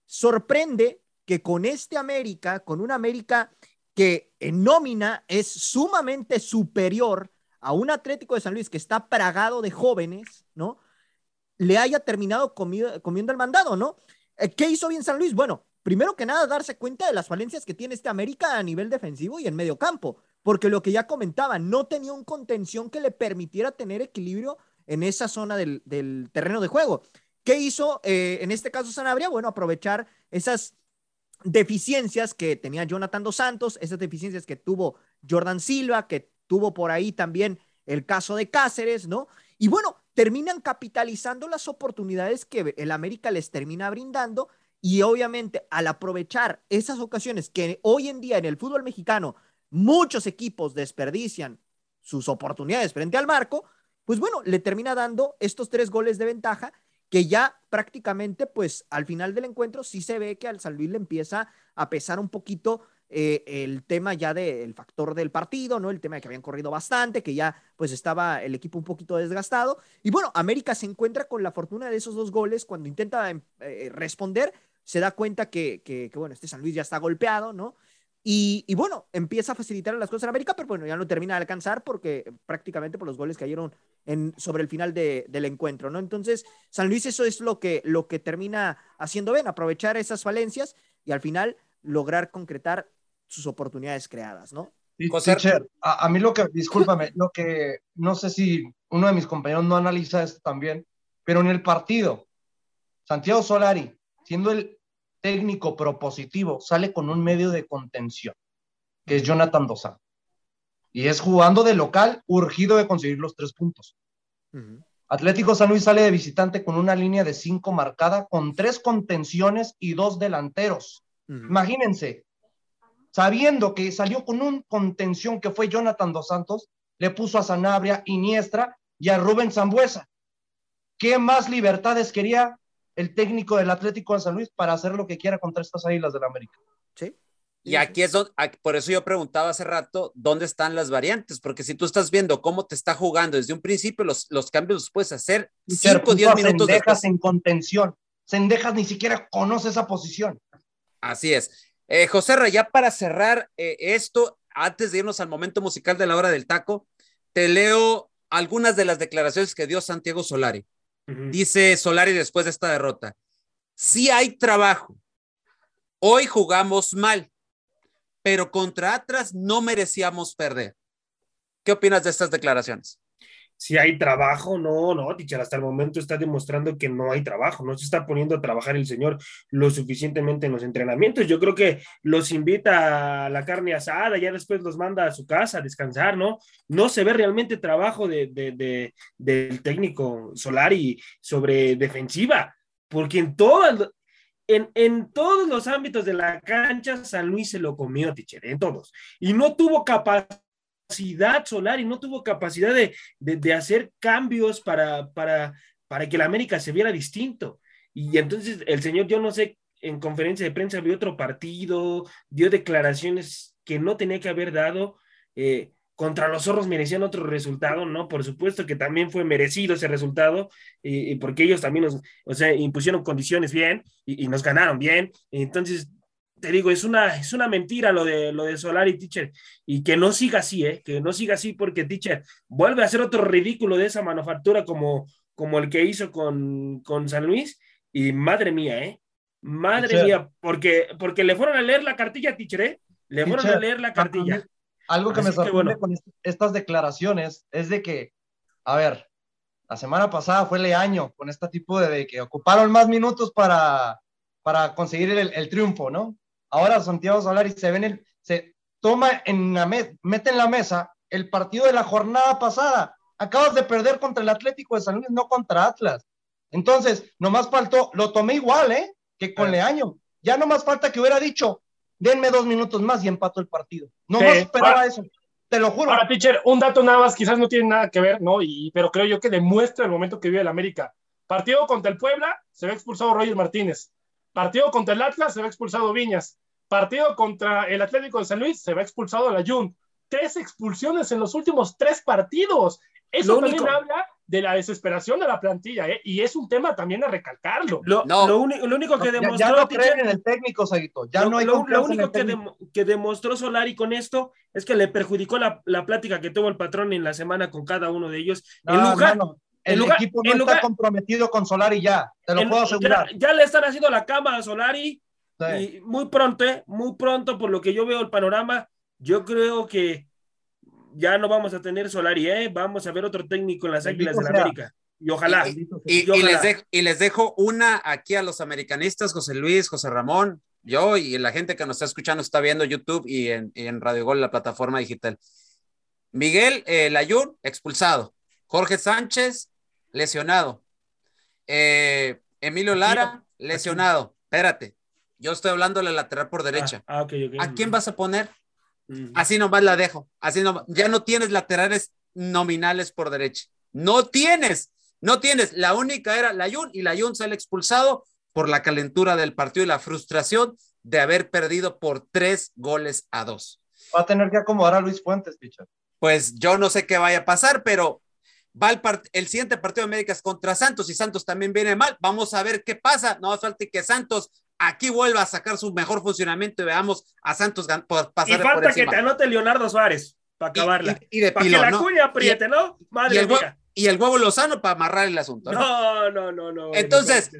sorprende que con este América, con un América que en nómina es sumamente superior a un Atlético de San Luis que está pragado de jóvenes, ¿no? Le haya terminado comido- comiendo el mandado, ¿no? Eh, ¿Qué hizo bien San Luis? Bueno, primero que nada, darse cuenta de las falencias que tiene este América a nivel defensivo y en medio campo, porque lo que ya comentaba, no tenía un contención que le permitiera tener equilibrio en esa zona del, del terreno de juego. ¿Qué hizo eh, en este caso Sanabria? Bueno, aprovechar esas deficiencias que tenía Jonathan Dos Santos, esas deficiencias que tuvo Jordan Silva, que tuvo por ahí también el caso de Cáceres, ¿no? Y bueno, terminan capitalizando las oportunidades que el América les termina brindando y obviamente al aprovechar esas ocasiones que hoy en día en el fútbol mexicano muchos equipos desperdician sus oportunidades frente al marco, pues bueno, le termina dando estos tres goles de ventaja que ya prácticamente, pues al final del encuentro sí se ve que al San Luis le empieza a pesar un poquito eh, el tema ya del factor del partido, ¿no? El tema de que habían corrido bastante, que ya pues estaba el equipo un poquito desgastado. Y bueno, América se encuentra con la fortuna de esos dos goles cuando intenta eh, responder, se da cuenta que, que, que, bueno, este San Luis ya está golpeado, ¿no? Y, y, bueno, empieza a facilitar las cosas en América, pero bueno, ya no termina de alcanzar porque prácticamente por los goles cayeron en, sobre el final de, del encuentro, ¿no? Entonces, San Luis eso es lo que, lo que termina haciendo bien, aprovechar esas falencias y al final lograr concretar sus oportunidades creadas, ¿no? José, Teacher, a, a, mí lo que, discúlpame, lo que no sé si uno de mis compañeros no analiza esto también, pero en el partido, Santiago Solari, siendo el técnico propositivo, sale con un medio de contención, que es Jonathan Dosán. Y es jugando de local, urgido de conseguir los tres puntos. Uh -huh. Atlético San Luis sale de visitante con una línea de cinco marcada, con tres contenciones y dos delanteros. Uh -huh. Imagínense, sabiendo que salió con un contención que fue Jonathan Dos Santos, le puso a Sanabria, Iniestra y a Rubén Zambuesa. ¿Qué más libertades quería el técnico del Atlético de San Luis para hacer lo que quiera contra estas águilas del América? Sí. Y aquí es donde, por eso yo preguntaba hace rato, ¿dónde están las variantes? Porque si tú estás viendo cómo te está jugando desde un principio, los, los cambios los puedes hacer 5 o 10 minutos después. en contención. Sendejas ni siquiera conoce esa posición. Así es. Eh, José ya para cerrar eh, esto, antes de irnos al momento musical de la hora del taco, te leo algunas de las declaraciones que dio Santiago Solari. Dice Solari después de esta derrota, sí hay trabajo, hoy jugamos mal, pero contra Atlas no merecíamos perder. ¿Qué opinas de estas declaraciones? Si hay trabajo, no, no, teacher, hasta el momento está demostrando que no hay trabajo, no se está poniendo a trabajar el señor lo suficientemente en los entrenamientos. Yo creo que los invita a la carne asada, ya después los manda a su casa a descansar, ¿no? No se ve realmente trabajo de, de, de, del técnico Solari sobre defensiva, porque en todas, en, en, todos los ámbitos de la cancha, San Luis se lo comió, teacher, en todos. Y no tuvo capacidad solar y no tuvo capacidad de, de, hacer cambios para, para, para que la América se viera distinto. Y entonces el señor, yo no sé, en conferencia de prensa vio otro partido, dio declaraciones que no tenía que haber dado. Eh, contra los zorros merecían otro resultado, ¿no? Por supuesto que también fue merecido ese resultado, eh, porque ellos también nos, o sea, impusieron condiciones bien y, y nos ganaron bien. Entonces, te digo, es una, es una mentira lo de, lo de Solari, teacher, y que no siga así, ¿eh? Que no siga así porque, teacher, vuelve a hacer otro ridículo de esa manufactura como, como el que hizo con, con San Luis, y madre mía, ¿eh? Madre mía, porque, porque le fueron a leer la cartilla, teacher, ¿eh? Le fueron a leer la cartilla. Algo que me sorprende con estas declaraciones es de que, a ver, la semana pasada fue Leaño con este tipo de, que ocuparon más minutos para, para conseguir el, triunfo, ¿no? Ahora Santiago Solari se ven el, se toma en la mete en la mesa el partido de la jornada pasada. Acabas de perder contra el Atlético de San Luis, no contra Atlas. Entonces, nomás faltó, lo tomé igual, ¿eh? Que con Leaño. Ya nomás falta que hubiera dicho, denme dos minutos más y empato el partido. No más esperaba eso. Te lo juro. Ahora, teacher, un dato nada más, quizás no tiene nada que ver, ¿no? Y, pero creo yo que demuestra el momento que vive el América. Partido contra el Puebla, se ve expulsado Roger Martínez. Partido contra el Atlas, se ve expulsado Viñas. Partido contra el Atlético de San Luis, se ve expulsado la Jun. Tres expulsiones en los últimos tres partidos. Eso también habla de la desesperación de la plantilla, ¿eh? y es un tema también a recalcarlo. Lo, lo, único que demostró. Ya, no creen en el técnico, Saguito. Ya no hay Lo, único que, que, demostró Solari con esto es que le perjudicó la, la, plática que tuvo el patrón en la semana con cada uno de ellos. en lugar, el, equipo no está comprometido con Solari ya, te lo puedo asegurar. Ya, le están haciendo la cama a Solari y muy pronto, ¿eh? muy pronto, por lo que yo veo el panorama, yo creo que ya no vamos a tener Solari, ¿eh? Vamos a ver otro técnico en las Águilas de la América. Y ojalá. Y, Les dejo, y, les dejo, una aquí a los americanistas, José Luis, José Ramón, yo y la gente que nos está escuchando, está viendo YouTube y en, Radio Gol, la plataforma digital. Miguel eh, Layún, expulsado. Jorge Sánchez, lesionado. Eh, Emilio Lara, lesionado. Espérate, yo estoy hablando de la lateral por derecha. Ah, ah, ¿A quién vas a poner? Así nomás la dejo. Así no, ya no tienes laterales nominales por derecha. No tienes, no tienes. La única era la Jun y la Jun sale expulsado por la calentura del partido y la frustración de haber perdido por tres goles a dos. Va a tener que acomodar a Luis Fuentes, picha. Pues yo no sé qué vaya a pasar, pero va el, el siguiente partido de América es contra Santos y Santos también viene mal. Vamos a ver qué pasa. No hace falta que Santos aquí vuelva a sacar su mejor funcionamiento y veamos a Santos por pasar Y falta que te anote Leonardo Suárez para acabarla. Y, de para que la cuña apriete, ¿no? Madre y el, mía. Y el huevo Lozano para amarrar el asunto, ¿no? No, no, no, Entonces,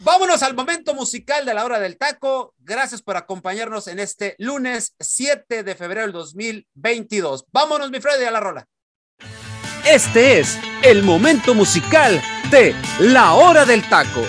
vámonos al momento musical de la hora del taco. Gracias por acompañarnos en este lunes 7 de febrero del 2022. Vámonos, mi Freddy, a la rola. Este es el momento musical de La Hora del Taco.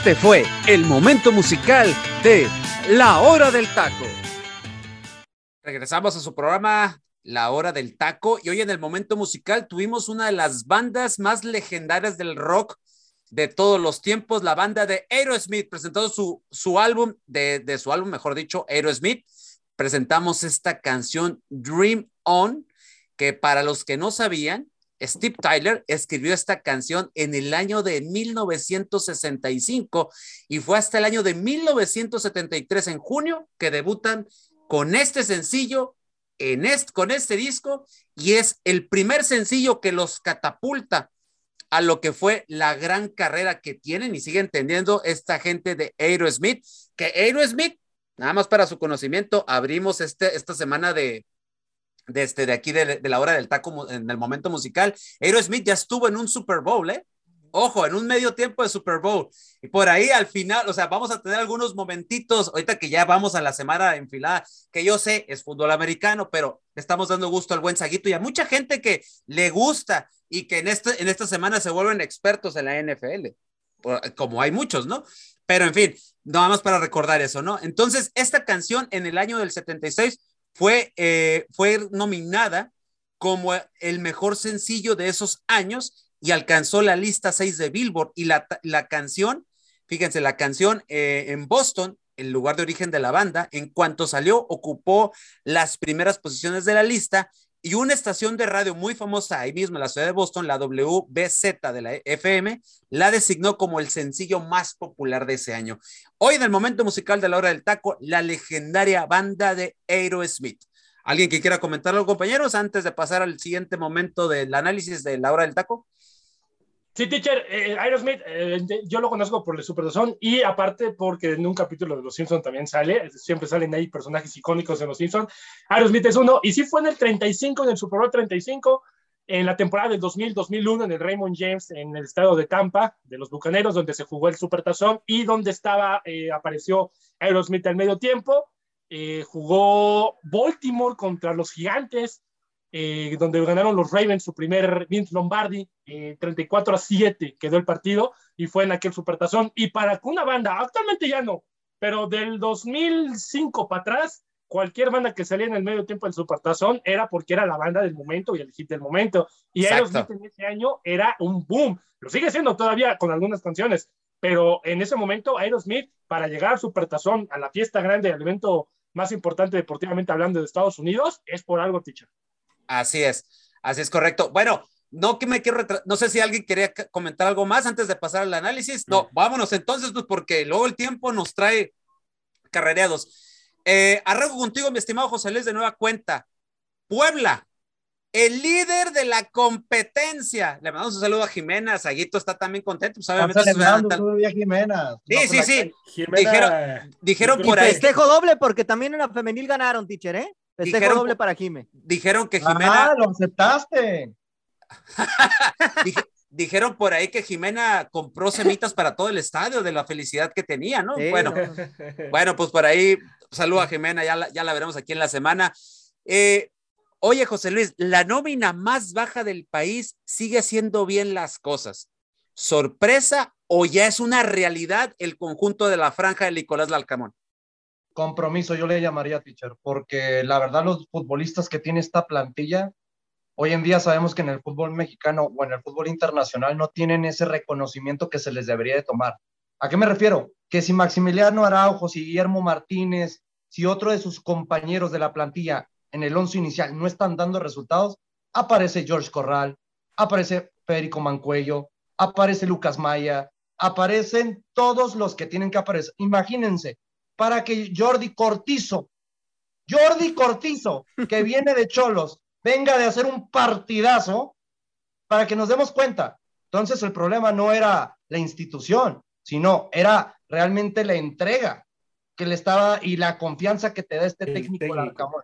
Este fue el momento musical de La Hora del Taco. Regresamos a su programa La Hora del Taco y hoy en el momento musical tuvimos una de las bandas más legendarias del rock de todos los tiempos, la banda de Aerosmith, presentó su, su álbum, de, de su álbum, mejor dicho, Aerosmith. Presentamos esta canción Dream On, que para los que no sabían, Steve Tyler escribió esta canción en el año de 1965 y fue hasta el año de 1973, en junio, que debutan con este sencillo, en este, con este disco, y es el primer sencillo que los catapulta a lo que fue la gran carrera que tienen y siguen teniendo esta gente de Aerosmith, que Aerosmith, nada más para su conocimiento, abrimos este, esta semana de, de, este, de aquí de, de, la hora del taco en el momento musical. Aerosmith ya estuvo en un Super Bowl, ¿eh? Ojo, en un medio tiempo de Super Bowl. Y por ahí al final, o sea, vamos a tener algunos momentitos, ahorita que ya vamos a la semana enfilada, que yo sé es fútbol americano, pero estamos dando gusto al buen Saguito y a mucha gente que le gusta y que en, este, en esta semana se vuelven expertos en la NFL, como hay muchos, ¿no? Pero en fin, nada más para recordar eso, ¿no? Entonces, esta canción en el año del 76 fue, eh, fue nominada como el mejor sencillo de esos años y alcanzó la lista 6 de Billboard. Y la, la canción, fíjense, la canción eh, en Boston, el lugar de origen de la banda, en cuanto salió, ocupó las primeras posiciones de la lista y una estación de radio muy famosa ahí mismo en la ciudad de Boston, la WBZ de la FM, la designó como el sencillo más popular de ese año. Hoy en el momento musical de la hora del taco, la legendaria banda de Aerosmith. ¿Alguien que quiera comentarlo, compañeros, antes de pasar al siguiente momento del análisis de la hora del taco? Sí, teacher, eh, Aerosmith, eh, yo lo conozco por el Super y aparte porque en un capítulo de Los Simpsons también sale, siempre salen ahí personajes icónicos de Los Simpsons. Aerosmith es uno, y sí fue en el 35, en el Super Bowl 35, en la temporada del 2000-2001 en el Raymond James, en el estado de Tampa, de los Bucaneros, donde se jugó el Supertazón y donde estaba, eh, apareció Aerosmith al medio tiempo. Eh, jugó Baltimore contra los Gigantes, eh, donde ganaron los Ravens su primer Vince Lombardi, 34 eh, a 7 quedó el partido y fue en aquel supertazón. Y para una banda, actualmente ya no, pero del 2005 para atrás, cualquier banda que salía en el medio tiempo del supertazón era porque era la banda del momento y el hit del momento. Y Aerosmith en ese año era un boom. Lo sigue siendo todavía con algunas canciones, pero en ese momento Aerosmith, para llegar al supertazón, a la fiesta grande, al evento más importante deportivamente hablando de Estados Unidos, es por algo, teacher. Así es, así es correcto. Bueno, no que me quiero no sé si alguien quería comentar algo más antes de pasar al análisis. No, vámonos entonces, pues porque luego el tiempo nos trae carrereados. Eh, arranco contigo, mi estimado José Luis, de nueva cuenta. Puebla, el líder de la competencia. Le mandamos un saludo a Jimena. Saguito está también contento. Pues, obviamente, a Jimena. Sí, sí, sí. dijeron, dijeron por ahí. Festejo doble porque también en la femenil ganaron, teacher, ¿eh? Festejo doble para Jime. Dijeron que Jimena. Ah, lo aceptaste. dijeron por ahí que Jimena compró semitas para todo el estadio de la felicidad que tenía, ¿no? bueno, bueno, pues por ahí, saludo a Jimena, ya la, ya la veremos aquí en la semana. Eh, oye, José Luis, la nómina más baja del país sigue haciendo bien las cosas. ¿Sorpresa o ya es una realidad el conjunto de la franja de Nicolás Lalcamón? Compromiso, yo le llamaría teacher, porque la verdad los futbolistas que tiene esta plantilla, hoy en día sabemos que en el fútbol mexicano o en el fútbol internacional no tienen ese reconocimiento que se les debería de tomar. ¿A qué me refiero? Que si Maximiliano Araujo, si Guillermo Martínez, si otro de sus compañeros de la plantilla en el once inicial no están dando resultados, aparece George Corral, aparece Federico Mancuello, aparece Lucas Maya, aparecen todos los que tienen que aparecer. Imagínense, para que Jordi Cortizo, Jordi Cortizo, que viene de Cholos, venga de hacer un partidazo para que nos demos cuenta. Entonces el problema no era la institución, sino era realmente la entrega que le estaba y la confianza que te da este técnico, el Arcamón.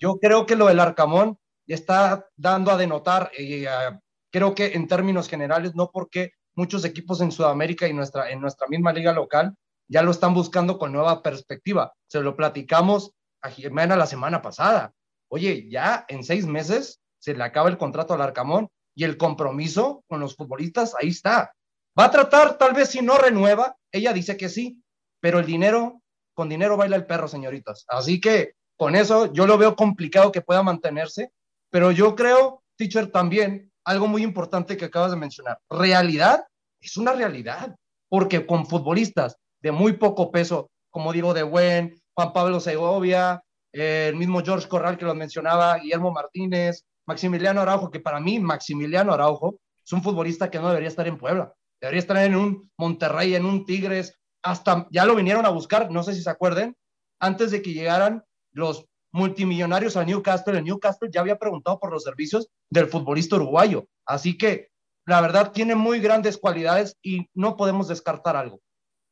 Yo creo que lo del Arcamón está dando a denotar, y uh, creo que en términos generales, no porque muchos equipos en Sudamérica y nuestra, en nuestra misma liga local ya lo están buscando con nueva perspectiva. Se lo platicamos a Jimena la semana pasada. Oye, ya en seis meses se le acaba el contrato al Arcamón y el compromiso con los futbolistas ahí está. Va a tratar, tal vez si no renueva, ella dice que sí, pero el dinero, con dinero baila el perro, señoritas. Así que con eso yo lo veo complicado que pueda mantenerse, pero yo creo, teacher, también algo muy importante que acabas de mencionar. Realidad es una realidad, porque con futbolistas de muy poco peso, como digo, de Buen, Juan Pablo Segovia, el mismo George Corral que lo mencionaba, Guillermo Martínez, Maximiliano Araujo, que para mí Maximiliano Araujo es un futbolista que no debería estar en Puebla, debería estar en un Monterrey, en un Tigres, hasta ya lo vinieron a buscar, no sé si se acuerden, antes de que llegaran los multimillonarios a Newcastle, el Newcastle ya había preguntado por los servicios del futbolista uruguayo, así que la verdad tiene muy grandes cualidades y no podemos descartar algo.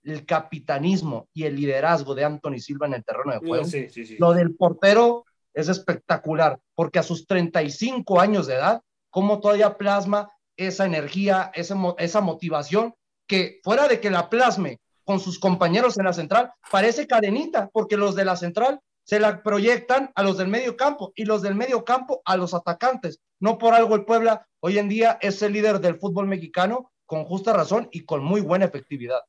El capitanismo y el liderazgo de Anthony Silva en el terreno de juego. Sí, sí, sí. Lo del portero es espectacular, porque a sus 35 años de edad, cómo todavía plasma esa energía, esa, esa motivación, que fuera de que la plasme con sus compañeros en la central, parece cadenita, porque los de la central se la proyectan a los del medio campo y los del medio campo a los atacantes. No por algo el Puebla hoy en día es el líder del fútbol mexicano con justa razón y con muy buena efectividad.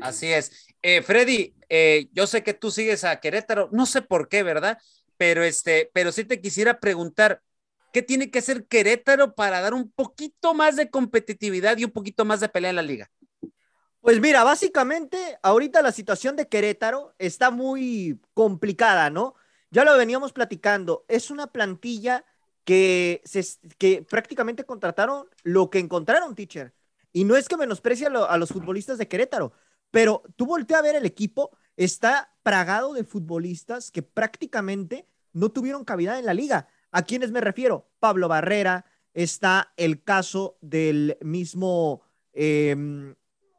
Así es. Eh, Freddy, eh, yo sé que tú sigues a Querétaro, no sé por qué, ¿verdad? Pero este, pero sí te quisiera preguntar, ¿qué tiene que hacer Querétaro para dar un poquito más de competitividad y un poquito más de pelea en la liga? Pues mira, básicamente ahorita la situación de Querétaro está muy complicada, ¿no? Ya lo veníamos platicando, es una plantilla que, se, que prácticamente contrataron lo que encontraron, teacher. Y no es que menosprecie a, a los futbolistas de Querétaro, pero tú volteas a ver el equipo, está pragado de futbolistas que prácticamente no tuvieron cavidad en la liga. ¿A quiénes me refiero? Pablo Barrera, está el caso del mismo, eh,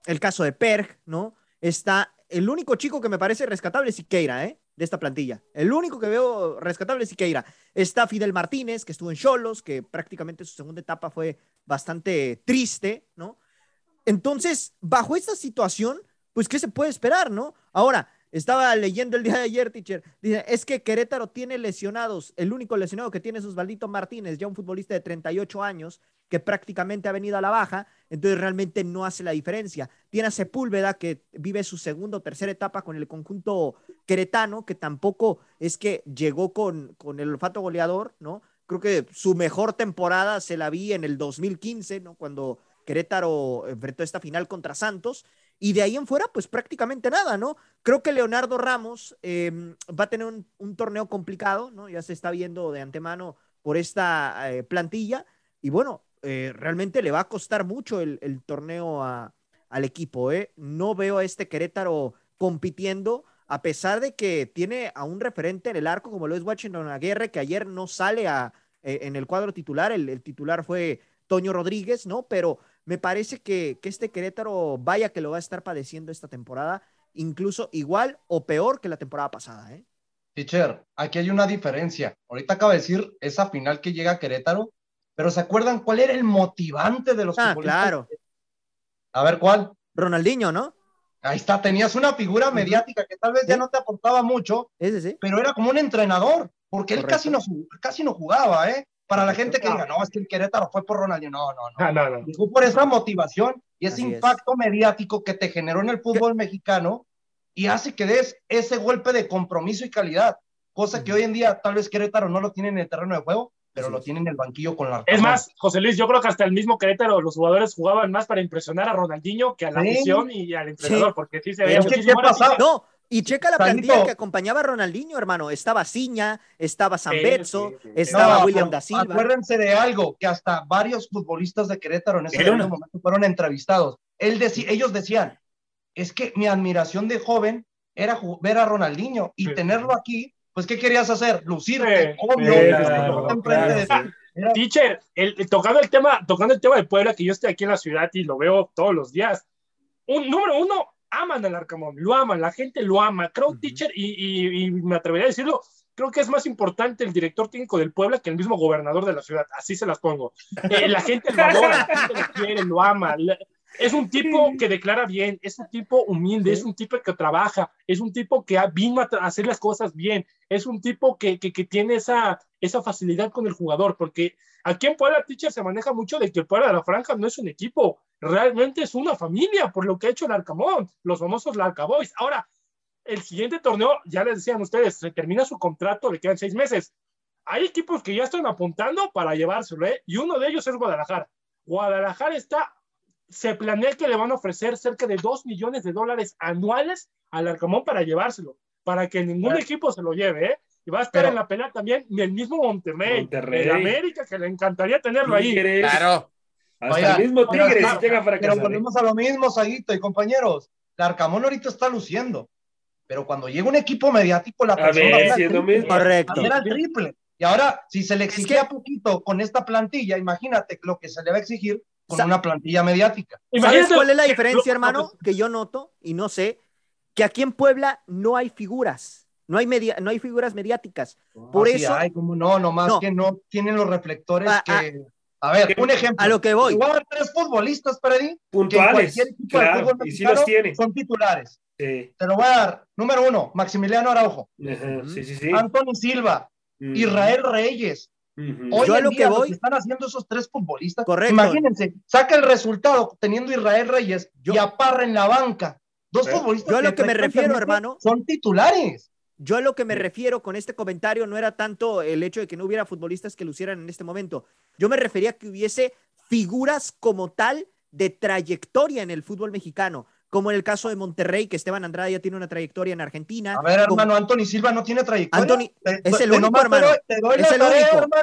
el caso de Perg, ¿no? Está el único chico que me parece rescatable es Siqueira, ¿eh? De esta plantilla. El único que veo rescatable es Siqueira. Está Fidel Martínez, que estuvo en Cholos, que prácticamente su segunda etapa fue bastante triste, ¿no? Entonces, bajo esta situación, pues, ¿qué se puede esperar, no? Ahora, estaba leyendo el día de ayer, teacher. Dice, es que Querétaro tiene lesionados. El único lesionado que tiene es Osvaldito Martínez, ya un futbolista de 38 años, que prácticamente ha venido a la baja, entonces realmente no hace la diferencia. Tiene a Sepúlveda, que vive su segunda o tercera etapa con el conjunto queretano, que tampoco es que llegó con, con el olfato goleador, ¿no? Creo que su mejor temporada se la vi en el 2015, ¿no? Cuando Querétaro enfrentó esta final contra Santos. Y de ahí en fuera, pues prácticamente nada, ¿no? Creo que Leonardo Ramos eh, va a tener un, torneo complicado, ¿no? Ya se está viendo de antemano por esta eh, plantilla. Y bueno, eh, realmente le va a costar mucho el, torneo a, al equipo, ¿eh? No veo a este Querétaro compitiendo, a pesar de que tiene a un referente en el arco como lo es Washington Aguirre, que ayer no sale eh, en el cuadro titular, el titular fue Toño Rodríguez, ¿no? Pero me parece que, que, este Querétaro, vaya que lo va a estar padeciendo esta temporada, incluso igual o peor que la temporada pasada, ¿eh? Teacher, aquí hay una diferencia. Ahorita acaba de decir esa final que llega a Querétaro, pero ¿se acuerdan cuál era el motivante de los ah, claro. A ver, ¿cuál? Ronaldinho, ¿no? Ahí está, tenías una figura mediática que tal vez ¿Sí? ya no te aportaba mucho, ¿Ese sí? pero era como un entrenador, porque Correcto. él casi no, casi no jugaba, ¿eh? Para la gente que diga, no, es que el Querétaro fue por Ronaldinho. No, no, no. No, no. Fue por esa motivación y ese Así impacto es. mediático que te generó en el fútbol ¿Qué? mexicano y hace que des ese golpe de compromiso y calidad, cosa que hoy en día tal vez Querétaro no lo tiene en el terreno de juego, pero Así lo tiene en el banquillo con la. Es más, José Luis, yo creo que hasta el mismo Querétaro, los jugadores jugaban más para impresionar a Ronaldinho que a la afición y al entrenador, porque sí se veía muchísimo. No, y checa la plantilla Sanito. que acompañaba a Ronaldinho, hermano. Estaba Ciña, estaba Zambetso, sí, sí, sí. estaba no, William da Silva. Acuérdense de algo, que hasta varios futbolistas de Querétaro en ese momento fueron entrevistados. Él deci ellos decían, es que mi admiración de joven era ver a Ronaldinho y tenerlo aquí, pues ¿qué querías hacer? Lucirte, obvio. Claro, claro, Teacher, el, el, tocando, el tema, tocando el tema de Puebla, que yo estoy aquí en la ciudad y lo veo todos los días. Un, número uno, aman al Arcamón, lo aman, la gente lo ama. Creo, uh -huh. teacher, y, y, y, me atrevería a decirlo, creo que es más importante el director técnico del Puebla que el mismo gobernador de la ciudad. Así se las pongo. Eh, la gente lo adora, la gente lo quiere, lo ama. Es un tipo que declara bien, es un tipo humilde, es un tipo que trabaja, es un tipo que vino a hacer las cosas bien, es un tipo que, que, que, tiene esa, esa facilidad con el jugador, porque aquí en Puebla Teacher se maneja mucho de que el Puebla de la Franja no es un equipo, realmente es una familia, por lo que ha hecho el Arcamón, los famosos Larcaboys. Ahora, el siguiente torneo, ya les decían ustedes, se termina su contrato, le quedan seis meses. Hay equipos que ya están apuntando para llevárselo, ¿eh? y uno de ellos es Guadalajara. Guadalajara está se planea que le van a ofrecer cerca de 2 millones de dólares anuales al Arcamón para llevárselo, para que ningún equipo se lo lleve, ¿eh? Y va a estar en la pelea también el mismo Monterrey, Monterrey. el América, que le encantaría tenerlo ahí. Tigres, Claro. Hasta Oiga, el mismo oiga, Tigres claro, llega para Pero casar. volvemos a lo mismo, Saguito y compañeros. El Arcamón ahorita está luciendo, pero cuando llega un equipo mediático, la A presión va ver, a si ser es lo mismo. Correcto. Era el triple. Y ahora, si se le Es exigía que- poquito con esta plantilla, imagínate lo que se le va a exigir con una plantilla mediática. ¿Sabes cuál es la que- diferencia, hermano? Que yo noto y no sé, que aquí en Puebla no hay figuras, no hay, media, no hay figuras mediáticas. Por Así eso, hay, como no, nomás No. que no tienen los reflectores Ah, que. A ver, un ejemplo. a lo que voy. Igual tres futbolistas, Freddy, que Puntuales, de claro, fútbol y mexicano los tiene. son titulares. Sí, Te lo voy a dar. Número uno, Maximiliano Araujo, ajá, sí, sí, sí. Anthony Silva, Ujú, Israel Reyes. Hoy Yo a en lo día que lo que están haciendo esos tres futbolistas. Correcto. Imagínense, saca el resultado teniendo Israel Reyes Yo- y a Parra en la banca. Dos Eh, futbolistas yo a lo que me refiero, hermano- Son titulares. Yo a lo que me refiero con este comentario no era tanto el hecho de que no hubiera futbolistas que lucieran en este momento. Yo me refería a que hubiese figuras como tal de trayectoria en el fútbol mexicano, como en el caso de Monterrey, que Esteban Andrade ya tiene una trayectoria en Argentina. A ver, como- hermano, Anthony Silva no tiene trayectoria. Anthony Te- es el único, hermano. Es el único,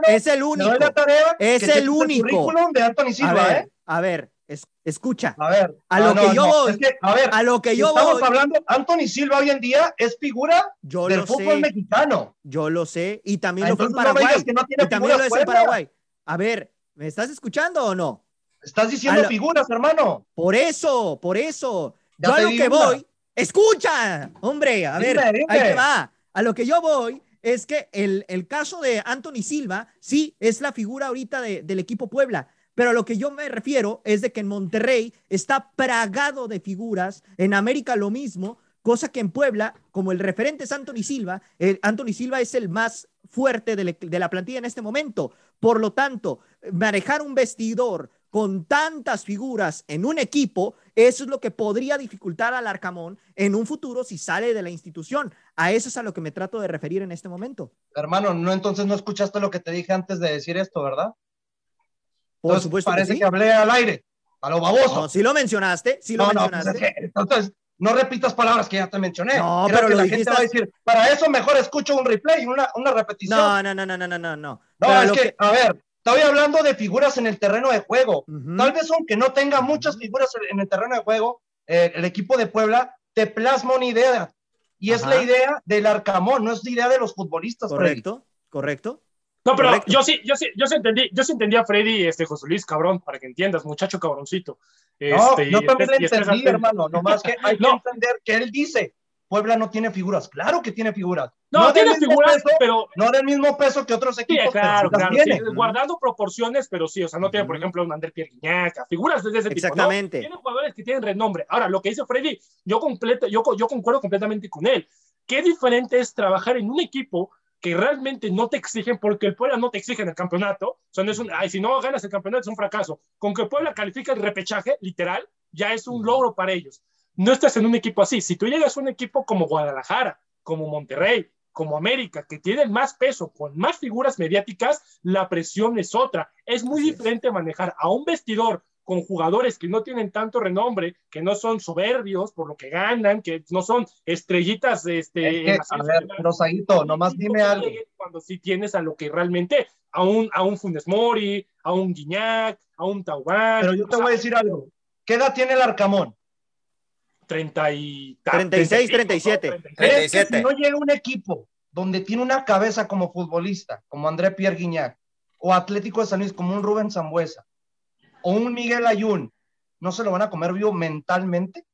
es el único. Es el único. de Anthony A Silva, ver, ¿eh? a ver, es- escucha, A ver. A lo que no, yo no, voy- es que, a ver, a lo que yo estamos voy, hablando, Anthony Silva hoy en día es figura yo del lo fútbol sé, mexicano. yo lo sé, y también Ah, lo fue en Paraguay, y también lo es en. Paraguay. A ver, ¿me estás escuchando o no? Estás diciendo lo- figuras, hermano. Por eso, por eso. Ya yo a lo que una. voy, escucha, hombre, a ver, Dime, ahí te va. A lo que yo voy es que el, el caso de Anthony Silva, sí, es la figura ahorita de- del equipo Puebla, pero a lo que yo me refiero es de que en Monterrey está plagado de figuras, en América lo mismo, cosa que en Puebla, como el referente es Anthony Silva, el Anthony Silva es el más fuerte de, le- de la plantilla en este momento. Por lo tanto, manejar un vestidor con tantas figuras en un equipo, eso es lo que podría dificultar al Arcamón en un futuro si sale de la institución. A eso es a lo que me trato de referir en este momento. Hermano, no, entonces no escuchaste lo que te dije antes de decir esto, ¿verdad? Por Entonces, supuesto que Parece sí. que hablé al aire, a lo baboso. No, sí lo mencionaste, sí lo No, no, pues mencionaste. es que, entonces, no repitas palabras que ya te mencioné. No, Creo pero que la gente va a decir, para eso mejor escucho un replay, una, una repetición. No, no, no, no, no, no, no. No, No, Pero es que, a ver, estoy hablando de figuras en el terreno de juego. Tal vez aunque no tenga muchas figuras en el terreno de juego, eh, el equipo de Puebla te plasma una idea. Y es la idea del Arcamón, no es la idea de los futbolistas. Freddy. Correcto, correcto. No, pero Correcto. yo sí, yo sí, yo sí entendí, yo sí entendí a Freddy, este José Luis, cabrón, para que entiendas, muchacho cabroncito. No, Este, yo y también y estés entendí, hermano. Nomás que hay que No. entender que él dice, Puebla no tiene figuras. Claro que tiene figuras. No, del tiene figuras, peso, pero no del mismo peso que otros equipos. claro, sí claro, sí, tiene. guardando proporciones, pero sí, o sea, no tiene, por ejemplo, un Ander Pierre Guignac, figuras de ese tipo. ¿no? Exactamente. Tiene jugadores que tienen renombre. Ahora, lo que dice Freddy, yo, completo, yo, yo concuerdo completamente con él. Qué diferente es trabajar en un equipo que realmente no te exigen, porque el Puebla no te exige en el campeonato. O sea, no es un, ay, si no ganas el campeonato es un fracaso. Con que Puebla califica el repechaje, literal, ya es un logro para ellos. No estás en un equipo así. Si tú llegas a un equipo como Guadalajara, como Monterrey, como América, que tienen más peso, con más figuras mediáticas, la presión es otra. Es muy Así es. diferente manejar a un vestidor con jugadores que no tienen tanto renombre, que no son soberbios por lo que ganan, que no son estrellitas este, Es que, a ver, pero Saguito, nomás dime algo. Cuando sí tienes a lo que realmente, a un, a un Funes Mori, a un Guiñac, a un Taubán. Pero yo te voy a decir algo. ¿Qué edad tiene el Arcamón? 30 y... 36, 37. 36. ¿Crees que 37. si no llega un equipo donde tiene una cabeza como futbolista, como André Pierre Guignac, o Atlético de San Luis, como un Rubén Zambuesa, o un Miguel Ayun, ¿no se lo van a comer vivo mentalmente?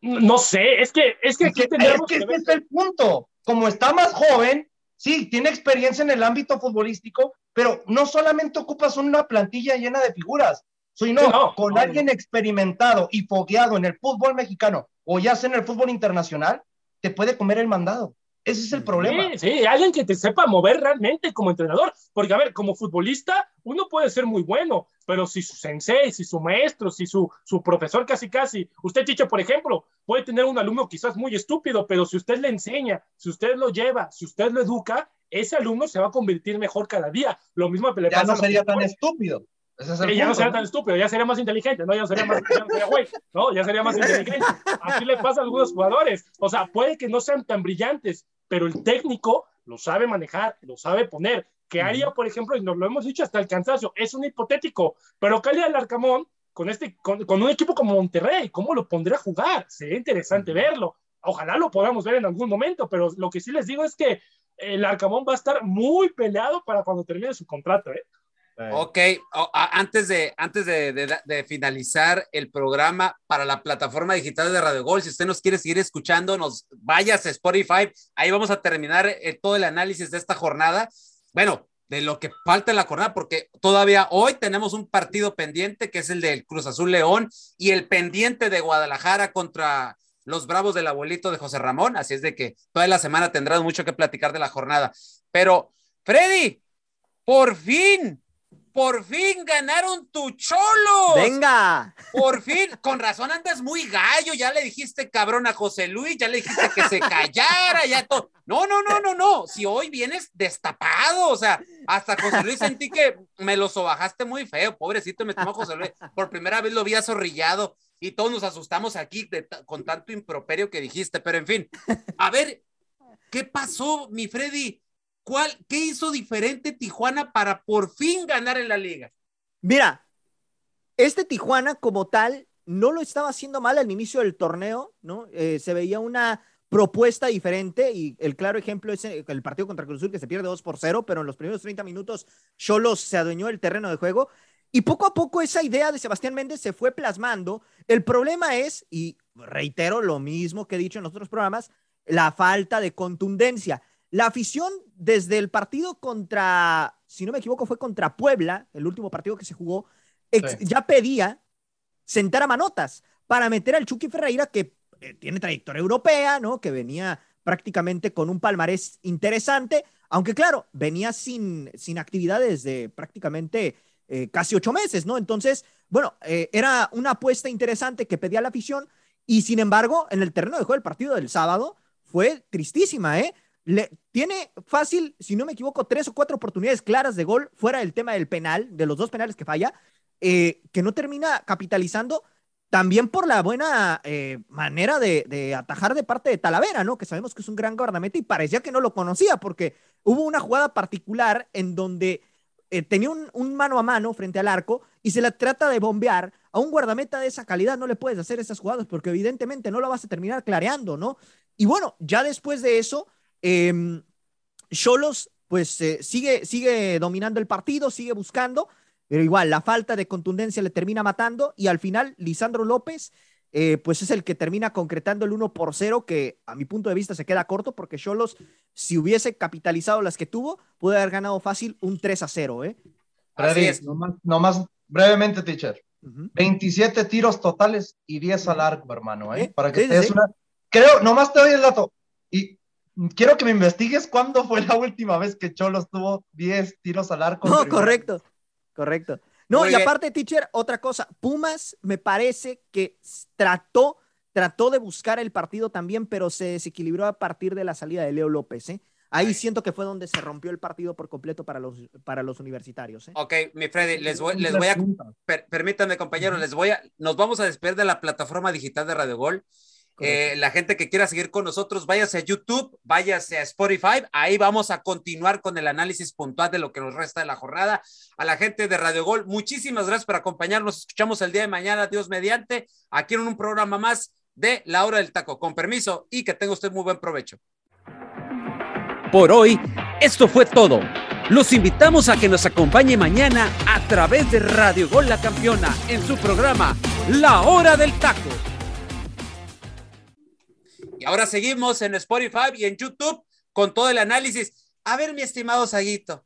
No sé, es que, es que Es aquí que, tenemos es que que ese ver- es el punto. Como está más joven, sí, tiene experiencia en el ámbito futbolístico, pero no solamente ocupas una plantilla llena de figuras, Si no, con alguien experimentado y fogueado en el fútbol mexicano o ya sea en el fútbol internacional, te puede comer el mandado. Ese es el problema. Sí, sí, alguien que te sepa mover realmente como entrenador. Porque, a ver, como futbolista, uno puede ser muy bueno, pero si su sensei, si su maestro, si su, su profesor casi casi, usted, Chicho, por ejemplo, puede tener un alumno quizás muy estúpido, pero si usted le enseña, si usted lo lleva, si usted lo educa, ese alumno se va a convertir mejor cada día. Lo mismo le ya no sería tan estúpido. Ya no sería tan estúpido, ya sería más inteligente, ¿no? Ya sería más, ya sería güey, ¿no? Ya sería más inteligente. Así le pasa a algunos jugadores. O sea, puede que no sean tan brillantes, pero el técnico lo sabe manejar, lo sabe poner. ¿Qué haría, por ejemplo, y nos lo hemos dicho hasta el cansancio, es un hipotético, pero Cali al Arcamón, con, este, con, un equipo como Monterrey, ¿cómo lo pondrá a jugar? Sería interesante verlo. Ojalá lo podamos ver en algún momento, pero lo que sí les digo es que el Arcamón va a estar muy peleado para cuando termine su contrato. ¿eh? Ok, antes, de, antes de, finalizar el programa para la plataforma digital de Radio Gol, si usted nos quiere seguir escuchando, nos vayas a Spotify, ahí vamos a terminar eh, todo el análisis de esta jornada. Bueno, de lo que falta en la jornada, porque todavía hoy tenemos un partido pendiente que es el del Cruz Azul León y el pendiente de Guadalajara contra los Bravos del abuelito de José Ramón, así es de que toda la semana tendrás mucho que platicar de la jornada. Pero, Freddy, por fin, por fin ganaron tu cholo. Venga. Por fin, con razón andas muy gallo, ya le dijiste cabrón a José Luis, ya le dijiste que se callara, ya todo. No, no, no, no, no, si hoy vienes destapado, o sea, hasta José Luis sentí que me lo sobajaste muy feo, pobrecito, me tomó José Luis, por primera vez lo vi azorrillado y todos nos asustamos aquí con tanto improperio que dijiste, pero en fin, a ver, ¿qué pasó, mi Freddy? ¿Cuál, ¿Qué hizo diferente Tijuana para por fin ganar en la liga? Mira, este Tijuana como tal no lo estaba haciendo mal al inicio del torneo, ¿no? Eh, se veía una propuesta diferente y el claro ejemplo es el partido contra Cruz Azul que se pierde 2 por 0, pero en los primeros 30 minutos Cholos se adueñó el terreno de juego y poco a poco esa idea de Sebastián Méndez se fue plasmando. El problema es, y reitero lo mismo que he dicho en los otros programas, la falta de contundencia. La afición desde el partido contra, si no me equivoco, fue contra Puebla, el último partido que se jugó, ya pedía sentar a manotas para meter al Chucky Ferreira, que eh, tiene trayectoria europea, ¿no? Que venía prácticamente con un palmarés interesante, aunque claro, venía sin, sin actividades de prácticamente eh, casi ocho meses, ¿no? Entonces, bueno, eh, era una apuesta interesante que pedía la afición y sin embargo, en el terreno de juego del partido del sábado fue tristísima, ¿eh? Le, tiene fácil, si no me equivoco, tres o cuatro oportunidades claras de gol fuera del tema del penal, de los dos penales que falla, eh, que no termina capitalizando también por la buena eh, manera de, atajar de parte de Talavera, ¿no? Que sabemos que es un gran guardameta y parecía que no lo conocía porque hubo una jugada particular en donde eh, tenía un, un, mano a mano frente al arco y se la trata de bombear. A un guardameta de esa calidad no le puedes hacer esas jugadas porque evidentemente no lo vas a terminar clareando, ¿no? Y bueno, ya después de eso Em, Cholos, pues eh, sigue, sigue dominando el partido, sigue buscando, pero igual la falta de contundencia le termina matando y al final Lisandro López, eh, pues es el que termina concretando el 1 por 0, que a mi punto de vista se queda corto porque Cholos, si hubiese capitalizado las que tuvo, puede haber ganado fácil un 3 a 0. ¿eh? Así es. Nomás, brevemente, teacher. 27 tiros totales y 10 al arco, hermano, ¿eh? Para que te des una... Creo, nomás te doy el dato. Quiero que me investigues cuándo fue la última vez que Cholos tuvo 10 tiros al arco. No, correcto, correcto. No, y aparte, teacher, otra cosa, Pumas me parece que trató, trató de buscar el partido también, pero se desequilibró a partir de la salida de Leo López, ¿eh? Ahí siento que fue donde se rompió el partido por completo para los, para los universitarios. ¿eh? Ok, mi Freddy, les voy, les voy a, permítanme compañeros, les voy a, nos vamos a despedir de la plataforma digital de Radio Gol. Eh, la gente que quiera seguir con nosotros, váyase a YouTube, váyase a Spotify. Ahí vamos a continuar con el análisis puntual de lo que nos resta de la jornada. A la gente de Radio Gol, muchísimas gracias por acompañarnos. Escuchamos el día de mañana, Dios mediante, aquí en un programa más de La Hora del Taco. Con permiso y que tenga usted muy buen provecho. Por hoy, esto fue todo. Los invitamos a que nos acompañe mañana a través de Radio Gol La Campeona en su programa La Hora del Taco ahora seguimos en Spotify y en YouTube con todo el análisis. A ver, mi estimado Saguito,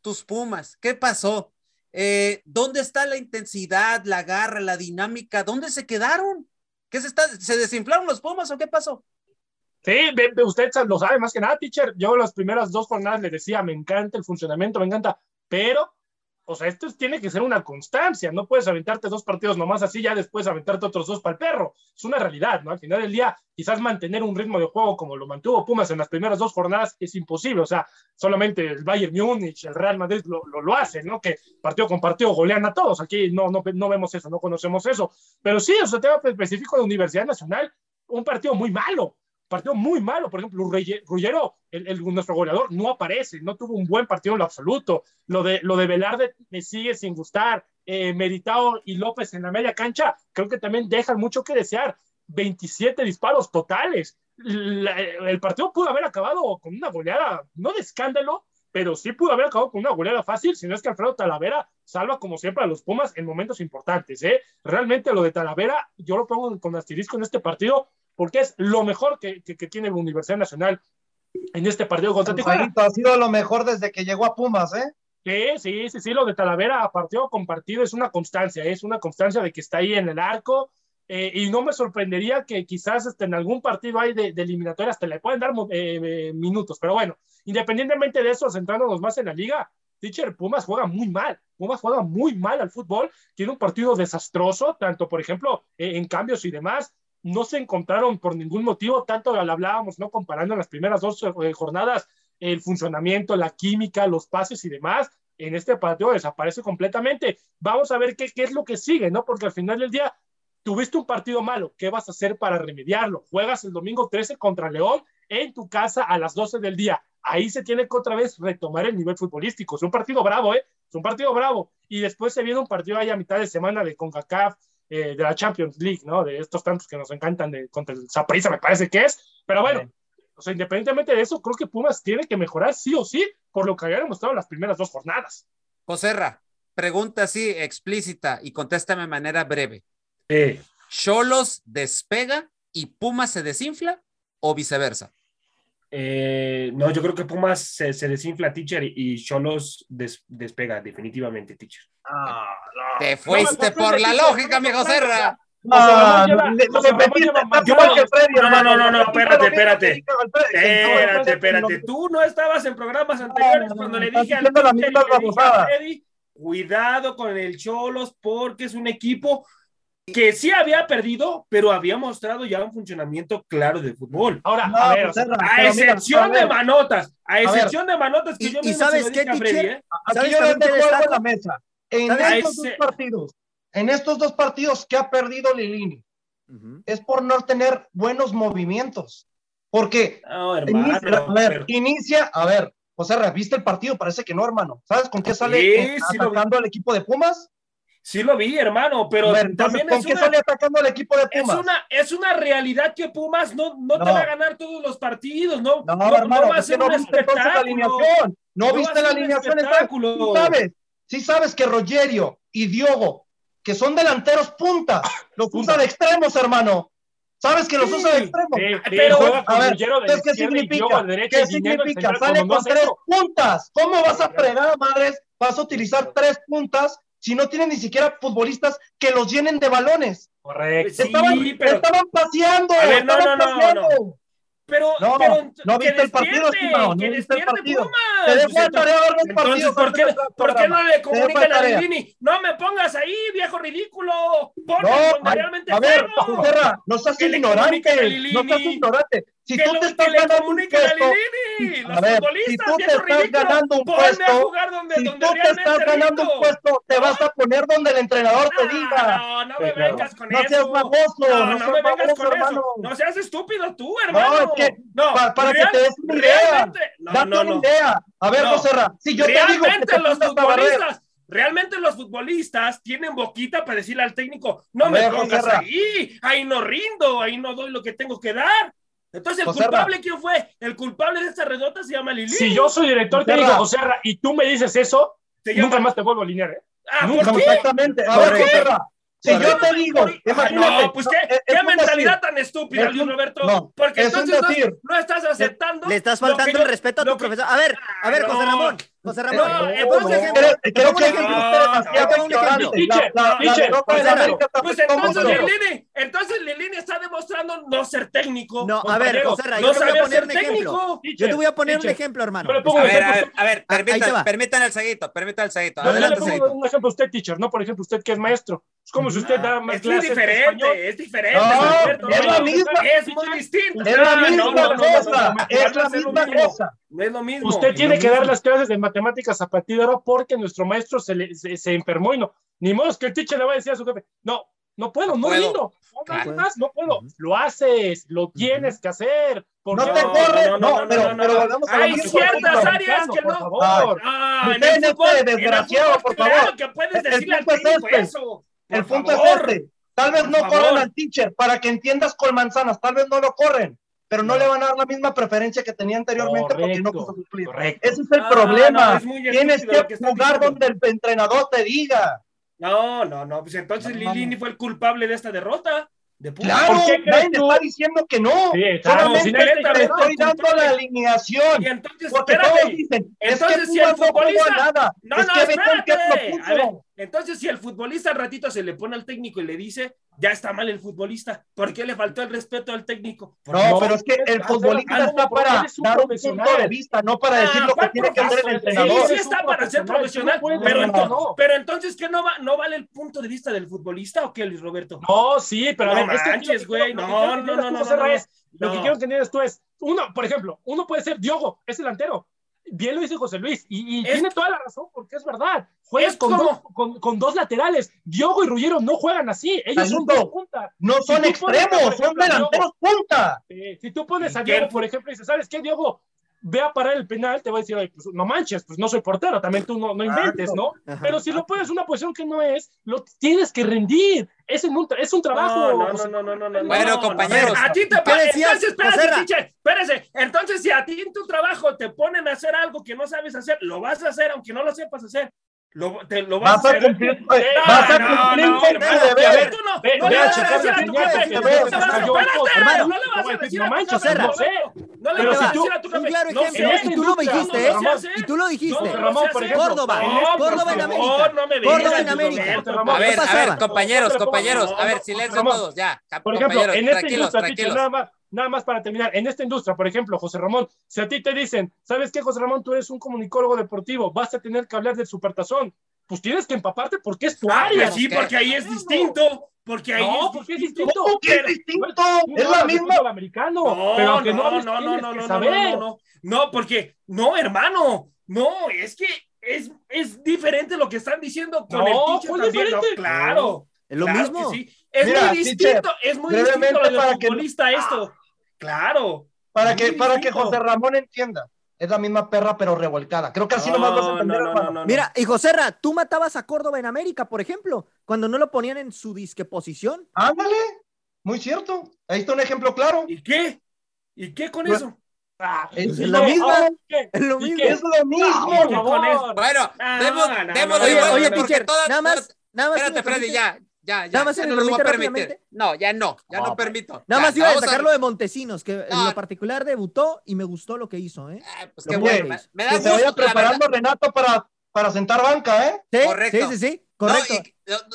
tus Pumas, ¿qué pasó? Eh, ¿Dónde está la intensidad, la garra, la dinámica? ¿Dónde se quedaron? ¿Qué se está? ¿Se desinflaron los Pumas o qué pasó? Sí, usted lo sabe más que nada, teacher. Yo las primeras dos jornadas le decía, me encanta el funcionamiento, me encanta, pero o sea, esto tiene que ser una constancia, no puedes aventarte dos partidos nomás así, ya después aventarte otros dos para el perro. Es una realidad, ¿no? Al final del día, quizás mantener un ritmo de juego como lo mantuvo Pumas en las primeras dos jornadas es imposible, o sea, solamente el Bayern Múnich, el Real Madrid lo, lo, lo hacen, ¿no? Que partido con partido golean a todos, aquí no, no, no vemos eso, no conocemos eso, pero sí, o sea, tema específico de Universidad Nacional, un partido muy malo, partido muy malo. Por ejemplo, Rullero, el, nuestro goleador, no aparece, no tuvo un buen partido en lo absoluto. Lo de, lo de Velarde me sigue sin gustar. Eh, Meritao y López en la media cancha, creo que también dejan mucho que desear. 27 disparos totales. el partido pudo haber acabado con una goleada, no de escándalo, pero sí pudo haber acabado con una goleada fácil, si no es que Alfredo Talavera salva como siempre a los Pumas en momentos importantes. ¿eh? Realmente lo de Talavera, yo lo pongo con asterisco en este partido, porque es lo mejor que, que, tiene la Universidad Nacional en este partido contra Tijuana. Ha sido lo mejor desde que llegó a Pumas, ¿eh? Sí, sí, sí, sí, lo de Talavera a partido con partido es una constancia, es una constancia de que está ahí en el arco, eh, y no me sorprendería que quizás este, en algún partido hay de, de eliminatoria hasta le pueden dar eh, eh, minutos, pero bueno, independientemente de eso, centrándonos más en la liga, Teacher, Pumas juega muy mal, Pumas juega muy mal al fútbol, tiene un partido desastroso, tanto por ejemplo en cambios y demás, no se encontraron por ningún motivo, tanto lo hablábamos, ¿no? Comparando las primeras dos eh, jornadas el funcionamiento, la química, los pases y demás, en este partido desaparece completamente. Vamos a ver qué, qué es lo que sigue, ¿no? Porque al final del día tuviste un partido malo, ¿qué vas a hacer para remediarlo? Juegas el domingo 13 contra León en tu casa a las 12 del día. Ahí se tiene que otra vez retomar el nivel futbolístico. Es un partido bravo, ¿eh? Es un partido bravo. Y después se viene un partido ahí a mitad de semana de CONCACAF, eh, de la Champions League, ¿no? De estos tantos que nos encantan de, contra el Zaprisa, me parece que es. Pero bueno, o sea, independientemente de eso, creo que Pumas tiene que mejorar sí o sí por lo que había demostrado las primeras dos jornadas. Joserra, pregunta así explícita y contéstame de manera breve. ¿Cholos despega y Pumas se desinfla o viceversa? Eh, no, yo creo que Pumas se, desinfla, teacher, y Cholos despega, definitivamente, teacher. Ah, Te fuiste por la lógica, mi Serra. No, no, no, no, no, espérate, espérate. Espérate, espérate. Tú no estabas en programas anteriores cuando le dije al Freddy, cuidado con el Cholos porque es un equipo que sí había perdido, pero había mostrado ya un funcionamiento claro de fútbol. Ahora, a, ver, a excepción de manotas, a excepción de manotas que yo me sabes qué, Freddy, ¿eh? Aquí yo le dejo en la mesa. En estos dos partidos, en estos dos partidos que ha perdido Lilini, es por no tener buenos movimientos. Porque inicia, a ver, inicia, a ver, José, ¿viste el partido? Parece que no, hermano. ¿Sabes con qué sale sí, atacando al equipo de Pumas? Sí lo vi, hermano, pero también ¿con qué sale atacando al equipo de Pumas? Es una, es una realidad que Pumas no, no, te va a ganar todos los partidos, no, no, no, hermano, va a ser un espectáculo. La alineación. No, viste la alineación, tú sabes, sí sabes que Rogerio y Diogo, que son delanteros puntas, los usa de extremos, hermano. ¿Sabes que los usa de extremos? pero, a ver, ¿qué significa? ¿Qué significa? Sale con tres puntas. ¿Cómo vas a fregar, madres? Vas a utilizar tres puntas si no tienen ni siquiera futbolistas que los llenen de balones? Correcto. Estaban, sí, pero... estaban paseando. Ver, no, no, no, no, Pero, no, pero, no viste el partido, estimado, no viste el partido. Te dejo de tarea ver los partidos. ¿por qué, ¿por qué no le comunican a Lilini? No me pongas ahí, viejo ridículo. Ponme no, realmente a ver, Terra, no seas ignorante. No seas ignorante. Si tú te estás ganando un puesto, a ver, si tú te estás ganando un puesto, si tú te estás ganando un puesto, te vas a poner donde el entrenador te diga. No, no me vengas con eso. No seas baboso, no me vengas con eso. No seas estúpido tú, hermano. No, es que para que te des una idea. Date una idea. A ver, José si yo te digo que los futbolistas Realmente los futbolistas tienen boquita para decirle al técnico, no me pongas ahí, ahí no rindo, ahí no doy lo que tengo que dar. Entonces, ¿el culpable quién fue? El culpable de esta redota se llama Lili. Si yo soy director técnico, José y tú me dices eso, nunca más te vuelvo a alinear, ¿eh? Ah, nunca, ¿por qué? Exactamente. A ver, José si yo te digo, imagínate. No, pues qué, qué mentalidad tan estúpida, Luis Roberto. No, porque entonces no, no, estás aceptando. Le, estás faltando el respeto a tu profesor. A ver, a ver, José Ramón. José No, Ramón. ejemplo. demasiado Te pongo un ejemplo. Pues entonces. Lilini, entonces Lilini está demostrando no ser técnico. No, a ver. José Ra, no yo te voy a poner ser un ejemplo. técnico. Yo te voy a poner un ejemplo, hermano. A ver, a ver, a ver, Ah, permitan el seguito, permitan el seguito. Yo, le pongo un ejemplo a usted, teacher, no por ejemplo usted que es maestro. Es como si usted da más Es clases de español. diferente, es diferente. No, es la misma- Es muy distinto. Es la No, misma cosa, es la lo misma mismo. cosa. No es lo mismo. Usted tiene lo que dar mismo. las clases de matemáticas a partir de ahora porque nuestro maestro se, le, se, se enfermó y no. Ni modo que el teacher le va a decir a su jefe, no, no puedo, no, puedo. rindo. No, Claro. más, no puedo. Lo haces, lo tienes que hacer. ¿Por No te No, corre, no, no, no, pero, no, no, pero a lo Hay mismo. ciertas áreas que por no. favor. Ah, en el este fútbol, en el desgraciado, fútbol, por claro favor. que puedes decirle al este. eso. El punto favor. es este. Tal vez Por no favor. corren al teacher para que entiendas con manzanas, tal vez no lo corren, pero no, No. le van a dar la misma preferencia que tenía anteriormente porque no Correcto, quiso cumplir. correcto. Ese es el Ah, problema. no, es Tienes que que jugar donde el entrenador te diga. No, no, no. Pues entonces No, Lilini fue el culpable de esta derrota. De. Claro, ¿Por qué nadie tú? está diciendo que no. Sí, claro, Solamente si te estoy dando la alineación. Y entonces, Porque espérate. todos dicen, Entonces, es que si el no futbolista- nada. No, es no, que Beckham que espérate. lo A ver, puso. Entonces, si el futbolista al ratito se le pone al técnico y le dice, ya está mal el futbolista, ¿por qué le faltó el respeto al técnico? No, No, pero es que el futbolista está para un dar un profesional. punto de vista, no para decir Ah, lo que ¿cuál tiene que hacer el entrenador. Sí, sí está para ser profesional, no pero, decir ento- no. pero entonces, ¿qué no, va, no vale el punto de vista del futbolista o qué, Luis Roberto? No, sí, pero No a ver, es que manches, güey, no, no, no, no, no. Lo que quiero entiendas tú es, uno, por ejemplo, uno puede ser Diogo, es delantero. Bien lo dice José Luis, y, y Es- tiene toda la razón, porque es verdad. Juegas Es con, como- dos, con, con dos laterales. Diogo y Ruggiero no juegan así. Ellos son dos puntas. No son Si tú pones, extremos, son delanteros punta. Eh, si tú pones ¿Y a? Diogo, por ejemplo, y dices, ¿sabes qué, Diogo? Ve a parar el penal, te va a decir, "Ay, pues no manches, pues no soy portero, también tú no, no inventes, ¿no? Ajá. Pero si lo pones en una posición que no es, lo tienes que rendir. Es, en un, tra- es un trabajo. No, no, no, no, no, no, no, Bueno, no, compañeros, no. A ti te ¿qué pa- decías, Entonces, espérate, teacher, espérese. Entonces, si a ti en tu trabajo te ponen a hacer algo que no sabes hacer, lo vas a hacer aunque no lo sepas hacer. Lo, te, lo vas, Vas a hacer. cumplir, No, vas a no, cumplir no, con tu deber. no, le vas a decir a tu jefe, le vas a decir a tu jefe, Un claro ejemplo, y tú lo dijiste, ¿eh? Y tú lo dijiste. Córdoba, Córdoba en América. Córdoba en América. A ver, ¿qué a ver, compañeros, No, compañeros, no, a ver, no, silencio todos, ya. Por ejemplo, en esta tranquilos, tranquilos. nada más, nada más para terminar, en esta industria, por ejemplo, José Ramón, si a ti te dicen, ¿sabes qué, José Ramón? Tú eres un comunicólogo deportivo, vas a tener que hablar del supertazón. Pues tienes que empaparte porque es tu Ah, área. pues sí, porque ahí es distinto. Porque ahí No, es porque es distinto. distinto. ¿Cómo que es distinto? Es la misma. fútbol americano. No, pero aunque no, no, hables, no, no, no, no, no, no, no, no, porque, no, hermano, no, es que es, es diferente lo que están diciendo con No, el teacher ¿cuál también, no, diferente? claro. Es lo claro mismo. sí. Es Mira, muy teacher, distinto, es muy distinto lo del para que- futbolista esto. Claro. Para que, para que. José Ramón entienda. Es la misma perra, pero revolcada. Creo que así nomás vas a entender, no, no, no, no, no. Mira, y Joserra, tú matabas a Córdoba en América, por ejemplo, cuando no lo ponían en su disque posición. Ándale. Muy cierto. Ahí está un ejemplo claro. ¿Y qué? ¿Y qué con Pues- eso? Ah, Es ¿y lo mismo. Ah. Es lo ¿Y mismo. Es lo mismo. Bueno, No, demos, no, demos no, de Oye, no, oye, no, teacher, todas- nada más, nada más. Espérate, Freddy, ya, ya, ya. Nada más me no lo voy a permite permitir. No, ya no, ya no, No, permito. Nada Ya, más iba a destacar lo de Montesinos, que en lo particular debutó y me gustó lo que hizo, ¿eh? Ah, pues Lo qué bueno. Me, me da Que se vaya gusto, preparando verdad. Renato para, para sentar banca, ¿eh? Sí, Correcto. sí, sí, sí, No, correcto. y-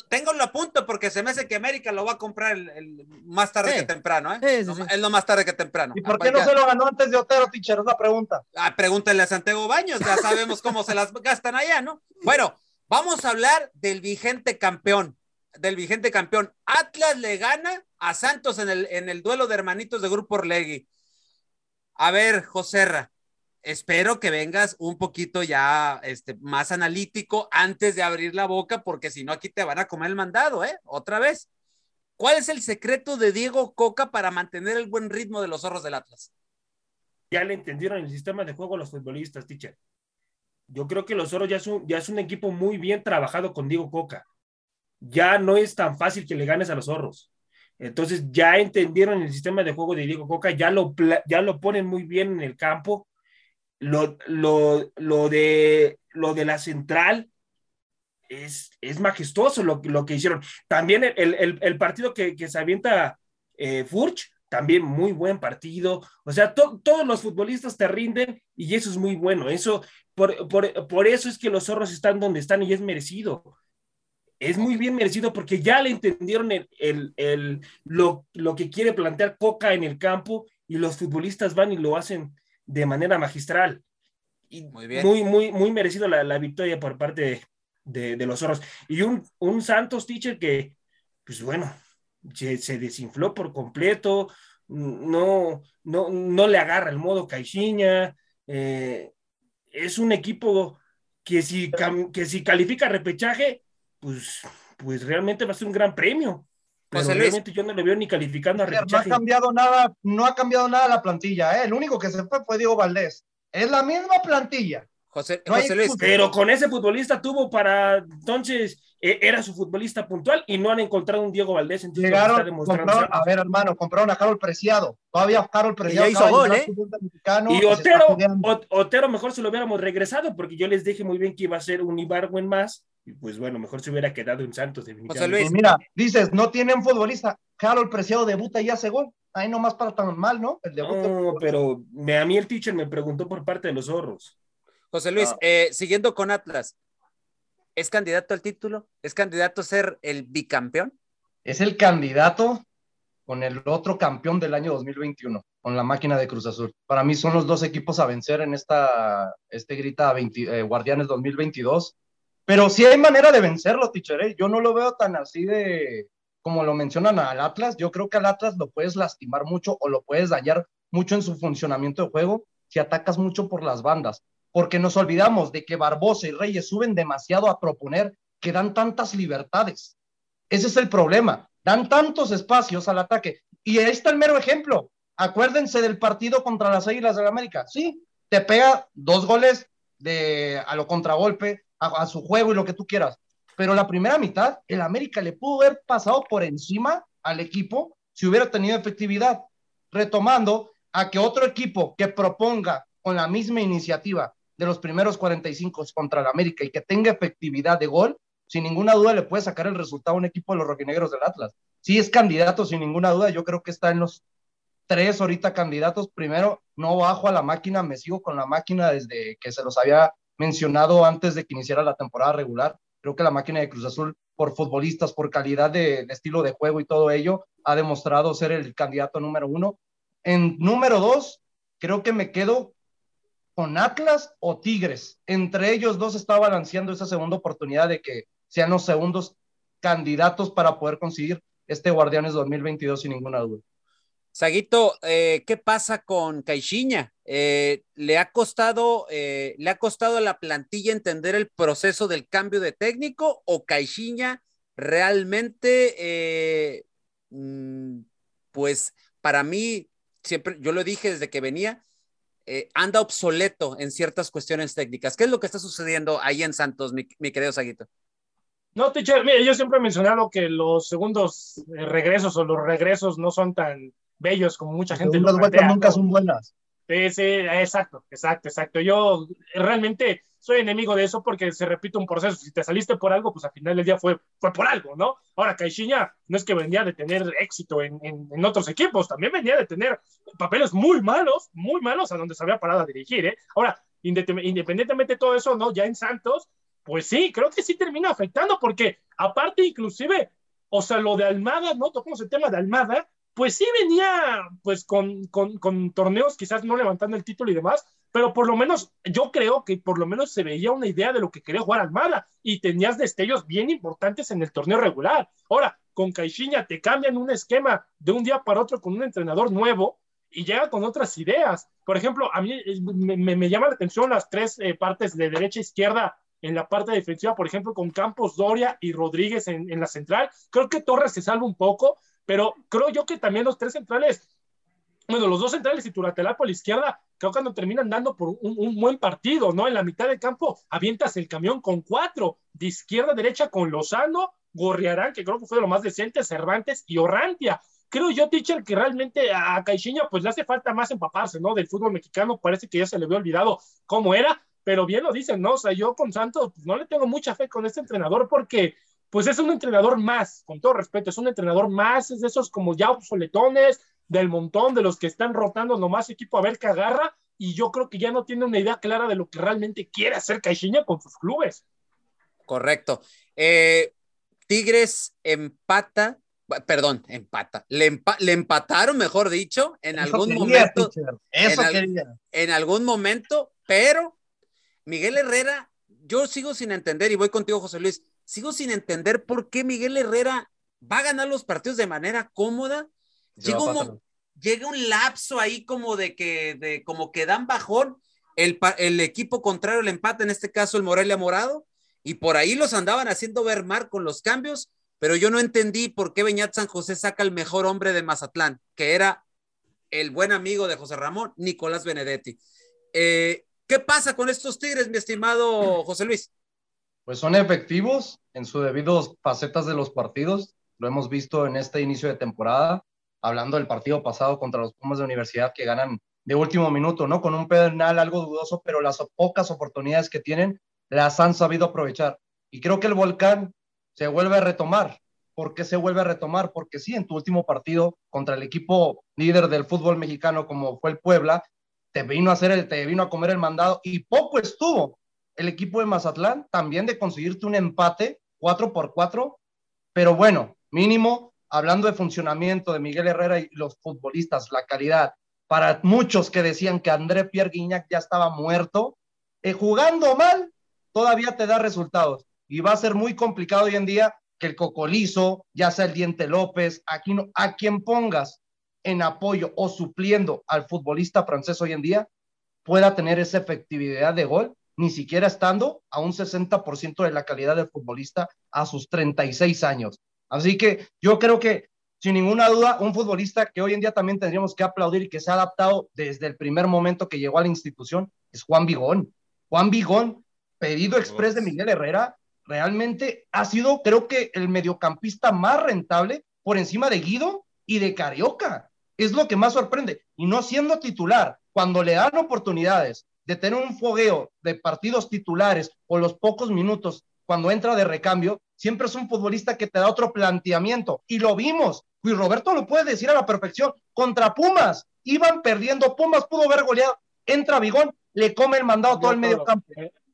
tengo lo punto porque se me hace que América lo va a comprar el, el- más tarde Sí. que temprano, ¿eh? Sí, sí, No, sí. Es lo más tarde que temprano. ¿Y por Ah, qué no ya- se lo ganó antes de Otero, teacher? Es la pregunta. Ah, pregúntale a Santiago Baños, ya sabemos cómo se las gastan allá, ¿no? Bueno, vamos a hablar del vigente campeón, del vigente campeón. Atlas le gana a Santos en el, en el duelo de hermanitos de Grupo Orlegui. A ver, Joserra, espero que vengas un poquito ya este, más analítico antes de abrir la boca, porque si no aquí te van a comer el mandado, ¿eh? Otra vez. ¿Cuál es el secreto de Diego Coca para mantener el buen ritmo de los zorros del Atlas? ya le entendieron el sistema de juego a los futbolistas, teacher. Yo creo que los Oros ya es, un, ya es un equipo muy bien trabajado con Diego Coca. Ya no es tan fácil que le ganes a los zorros. Entonces ya entendieron el sistema de juego de Diego Coca, ya lo, ya lo ponen muy bien en el campo. Lo, lo, lo, de, lo de la central es, es majestuoso lo, lo que hicieron. También el, el, el partido que, que se avienta eh, Furch también muy buen partido. O sea, todos los futbolistas te rinden y eso es muy bueno. Eso, por, por, por, eso es que los zorros están donde están y es merecido. Es muy bien merecido porque ya le entendieron el, el, el, lo, lo que quiere plantear Coca en el campo y los futbolistas van y lo hacen de manera magistral. Y muy, bien. muy, muy, muy merecido la, la victoria por parte de, de, los zorros. Y un, un Santos teacher que, pues bueno, se, se, desinfló por completo, no, no, no le agarra el modo Caixinha. Eh, es un equipo que si, que si califica repechaje, pues, pues realmente va a ser un gran premio. Pero realmente yo no le veo ni calificando a. No ha cambiado nada, no ha cambiado nada la plantilla, ¿eh? el único que se fue fue Diego Valdés. Es la misma plantilla. José, José Luis. Pero con ese futbolista tuvo para entonces e, era su futbolista puntual y no han encontrado un Diego Valdés. Entonces Llegaron, compraron, a ver, hermano, compraron a Carol Preciado. Todavía Carol Preciado. hizo gol, ¿eh? Y Otero, Otero mejor se lo hubiéramos regresado porque yo les dije muy bien que iba a ser un Ibargüen más. Y pues bueno, mejor se hubiera quedado en Santos. José Luis. mira, dices, no tienen futbolista. Carol Preciado debuta y hace gol. Ahí nomás para tan mal, ¿no? El no, pero me, a mí el teacher me preguntó por parte de los zorros. José Luis, ah. eh, siguiendo con Atlas, ¿es candidato al título? ¿Es candidato a ser el bicampeón? Es el candidato con el otro campeón del año 2021, con la máquina de Cruz Azul. Para mí son los dos equipos a vencer en esta, este grita 20, eh, Guardianes 2022. Pero sí hay manera de vencerlo, Tichere. ¿eh? Yo no lo veo tan así de como lo mencionan al Atlas. Yo creo que al Atlas lo puedes lastimar mucho o lo puedes dañar mucho en su funcionamiento de juego si atacas mucho por las bandas porque nos olvidamos de que Barbosa y Reyes suben demasiado a proponer que dan tantas libertades. Ese es el problema. Dan tantos espacios al ataque. Y ahí está el mero ejemplo. Acuérdense del partido contra las Águilas de la América. Sí, te pega dos goles de, a lo contragolpe, a, su juego y lo que tú quieras. Pero la primera mitad, el América le pudo haber pasado por encima al equipo si hubiera tenido efectividad. Retomando a que otro equipo que proponga con la misma iniciativa de los primeros 45 contra el América y que tenga efectividad de gol, sin ninguna duda le puede sacar el resultado a un equipo de los rojinegros del Atlas. Sí es candidato, sin ninguna duda, yo creo que está en los tres ahorita candidatos. Primero, no bajo a la máquina, me sigo con la máquina desde que se los había mencionado antes de que iniciara la temporada regular. Creo que la máquina de Cruz Azul, por futbolistas, por calidad de, estilo de juego y todo ello, ha demostrado ser el candidato número uno. En número dos, creo que me quedo con Atlas o Tigres. Entre ellos dos está balanceando esa segunda oportunidad de que sean los segundos candidatos para poder conseguir este Guardianes 2022 sin ninguna duda. Saguito, eh, ¿qué pasa con Caixinha? Eh, ¿le, ha costado, eh, ¿Le ha costado a la plantilla entender el proceso del cambio de técnico o Caixinha realmente, mm, pues para mí, siempre, yo lo dije desde que venía, anda obsoleto en ciertas cuestiones técnicas. ¿Qué es lo que está sucediendo ahí en Santos, mi, querido Saguito? No, teacher, mire, yo siempre he mencionado que los segundos regresos o los regresos no son tan bellos como mucha gente lo plantea. nunca son buenas. Sí, sí, exacto, exacto, exacto. Yo realmente soy enemigo de eso porque se repite un proceso. Si te saliste por algo, pues al final del día fue, fue por algo, ¿no? Ahora, Caixinha no es que venía de tener éxito en, en, otros equipos, también venía de tener papeles muy malos, muy malos a donde se había parado a dirigir, ¿eh? Ahora, independientemente de todo eso, ¿no? Ya en Santos, pues sí, creo que sí termina afectando porque aparte inclusive, o sea, lo de Almada, ¿no? Tocamos el tema de Almada, pues sí venía pues con, con, con torneos quizás no levantando el título y demás, pero por lo menos yo creo que por lo menos se veía una idea de lo que quería jugar Almada y tenías destellos bien importantes en el torneo regular. Ahora, con Caixinha te cambian un esquema de un día para otro con un entrenador nuevo y llega con otras ideas. Por ejemplo, a mí eh, me, me, llama la atención las tres eh, partes de derecha e izquierda en la parte defensiva, por ejemplo, con Campos, Doria y Rodríguez en, en la central. Creo que Torres se salva un poco, pero creo yo que también los tres centrales bueno, los dos centrales y Turatelar por la izquierda, creo que cuando terminan dando por un, buen partido, ¿no? En la mitad del campo avientas el camión con cuatro, de izquierda a derecha con Lozano, Gorriarán, que creo que fue de lo más decente, Cervantes y Orrantia. Creo yo, teacher, que realmente a Caixinha pues le hace falta más empaparse, ¿no? Del fútbol mexicano, parece que ya se le había olvidado cómo era, pero bien lo dicen, ¿no? O sea, yo con Santos pues, no le tengo mucha fe con este entrenador porque pues es un entrenador más, con todo respeto, es un entrenador más, es de esos como ya obsoletones, del montón, de los que están rotando nomás equipo a ver qué agarra, y yo creo que ya no tiene una idea clara de lo que realmente quiere hacer Caixinha con sus clubes. Correcto. Eh, Tigres empata, perdón, empata. Le, empataron, mejor dicho, en algún momento. Eso en, quería. en algún momento, pero Miguel Herrera, yo sigo sin entender, y voy contigo, José Luis, sigo sin entender por qué Miguel Herrera va a ganar los partidos de manera cómoda. Llega un, llega un, lapso ahí como de que, de, como que dan bajón. El, el equipo contrario el empate, en este caso el Morelia Morado, y por ahí los andaban haciendo ver mal con los cambios, pero yo no entendí por qué Beñat San José saca el mejor hombre de Mazatlán, que era el buen amigo de José Ramón, Nicolás Benedetti. Eh, ¿Qué pasa con estos Tigres, mi estimado José Luis? Pues son efectivos en sus debidos facetas de los partidos. Lo hemos visto en este inicio de temporada, hablando del partido pasado contra los Pumas de Universidad que ganan de último minuto, ¿no? Con un penal algo dudoso, pero las pocas oportunidades que tienen las han sabido aprovechar. Y creo que el volcán se vuelve a retomar. ¿Por qué se vuelve a retomar? Porque sí, en tu último partido contra el equipo líder del fútbol mexicano como fue el Puebla, te vino a hacer el, te vino a comer el mandado y poco estuvo el equipo de Mazatlán también de conseguirte un empate 4 por 4, pero bueno, mínimo, hablando de funcionamiento de Miguel Herrera y los futbolistas, la calidad, para muchos que decían que André Pierre Guignac ya estaba muerto, eh, jugando mal, todavía te da resultados. Y va a ser muy complicado hoy en día que el Cocolizo, ya sea el Diente López, aquí no, a quien pongas en apoyo o supliendo al futbolista francés hoy en día, pueda tener esa efectividad de gol, ni siquiera estando a un 60% de la calidad del futbolista a sus 36 años. Así que yo creo que, sin ninguna duda, un futbolista que hoy en día también tendríamos que aplaudir y que se ha adaptado desde el primer momento que llegó a la institución es Juan Vigón. Juan Vigón, pedido express de Miguel Herrera, realmente ha sido, creo que, el mediocampista más rentable por encima de Guido y de Carioca. Es lo que más sorprende. Y no siendo titular, cuando le dan oportunidades de tener un fogueo de partidos titulares o los pocos minutos cuando entra de recambio, siempre es un futbolista que te da otro planteamiento. Y lo vimos. Y Roberto lo puede decir a la perfección. Contra Pumas, iban perdiendo. Pumas pudo haber goleado. Entra Bigón, le come el mandado todo el medio campo.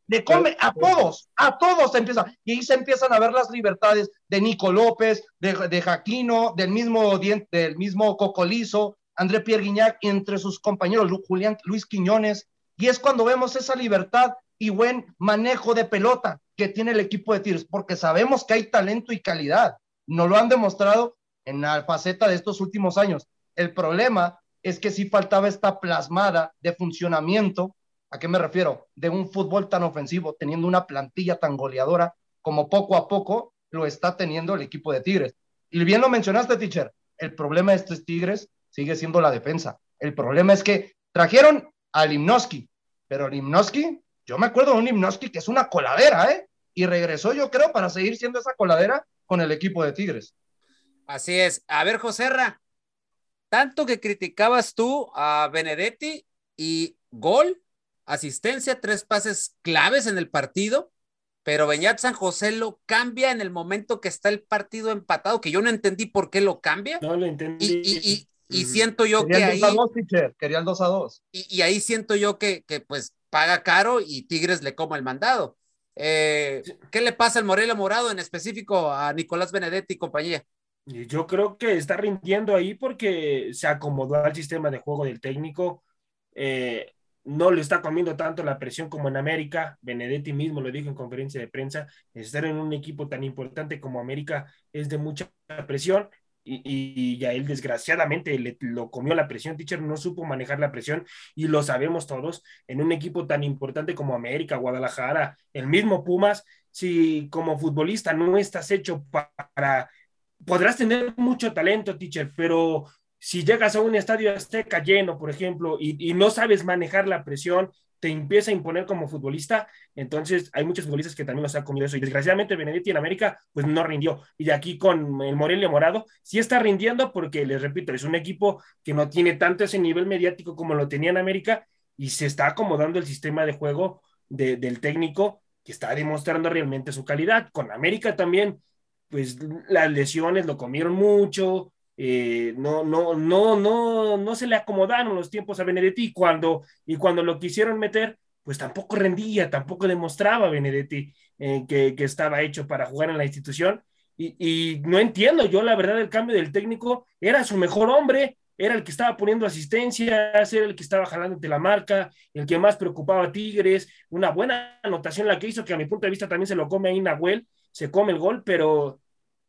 Le come a todos, a todos se empieza. Y ahí se empiezan a ver las libertades de Nico López, de, de Jaquino, del mismo, del mismo Cocolizo, André Pierre Guignac, entre sus compañeros, Julián Luis Quiñones. Y es cuando vemos esa libertad y buen manejo de pelota que tiene el equipo de Tigres, porque sabemos que hay talento y calidad. No lo han demostrado en la faceta de estos últimos años. El problema es que sí faltaba esta plasmada de funcionamiento ¿A qué me refiero? De un fútbol tan ofensivo, teniendo una plantilla tan goleadora como poco a poco lo está teniendo el equipo de Tigres. Y bien lo mencionaste, teacher, el problema de estos Tigres sigue siendo la defensa. El problema es que trajeron a Limnoski, pero Limnoski, yo me acuerdo de un Limnoski que es una coladera, ¿eh? Y regresó, yo creo, para seguir siendo esa coladera con el equipo de Tigres. Así es. A ver, Joserra, tanto que criticabas tú a Benedetti y gol asistencia, tres pases claves en el partido, pero Beñat San José lo cambia en el momento que está el partido empatado, que yo no entendí por qué lo cambia. No lo entendí. Y, siento yo que ahí. Quería el 2 a 2. Y, ahí siento yo que, que, pues paga caro y Tigres le coma el mandado. Eh, ¿Qué le pasa al Morelia Morado en específico a Nicolás Benedetti y compañía? Yo creo que está rindiendo ahí porque se acomodó al sistema de juego del técnico. Eh, no le está comiendo tanto la presión como en América. Benedetti mismo lo dijo en conferencia de prensa, estar en un equipo tan importante como América es de mucha presión y, ya él desgraciadamente le, lo comió la presión, teacher no supo manejar la presión y lo sabemos todos, en un equipo tan importante como América, Guadalajara, el mismo Pumas, si como futbolista no estás hecho para, podrás tener mucho talento, teacher, pero si llegas a un estadio azteca lleno, por ejemplo, y, no sabes manejar la presión, te empieza a imponer como futbolista, entonces hay muchos futbolistas que también nos han comido eso. Y desgraciadamente Benedetti en América, pues no rindió. Y de aquí con el Morelia Morado, sí está rindiendo porque, les repito, es un equipo que no tiene tanto ese nivel mediático como lo tenía en América y se está acomodando el sistema de juego del técnico que está demostrando realmente su calidad. Con América también, pues las lesiones lo comieron mucho, eh, no, no, no, no, no se le acomodaron los tiempos a Benedetti y cuando, y cuando lo quisieron meter, pues tampoco rendía, tampoco demostraba Benedetti eh, que, que, estaba hecho para jugar en la institución. Y, y, no entiendo, yo la verdad el cambio del técnico era su mejor hombre, era el que estaba poniendo asistencias, era el que estaba jalando ante la marca, el que más preocupaba a Tigres, una buena anotación la que hizo, que a mi punto de vista también se lo come ahí Nahuel, se come el gol, pero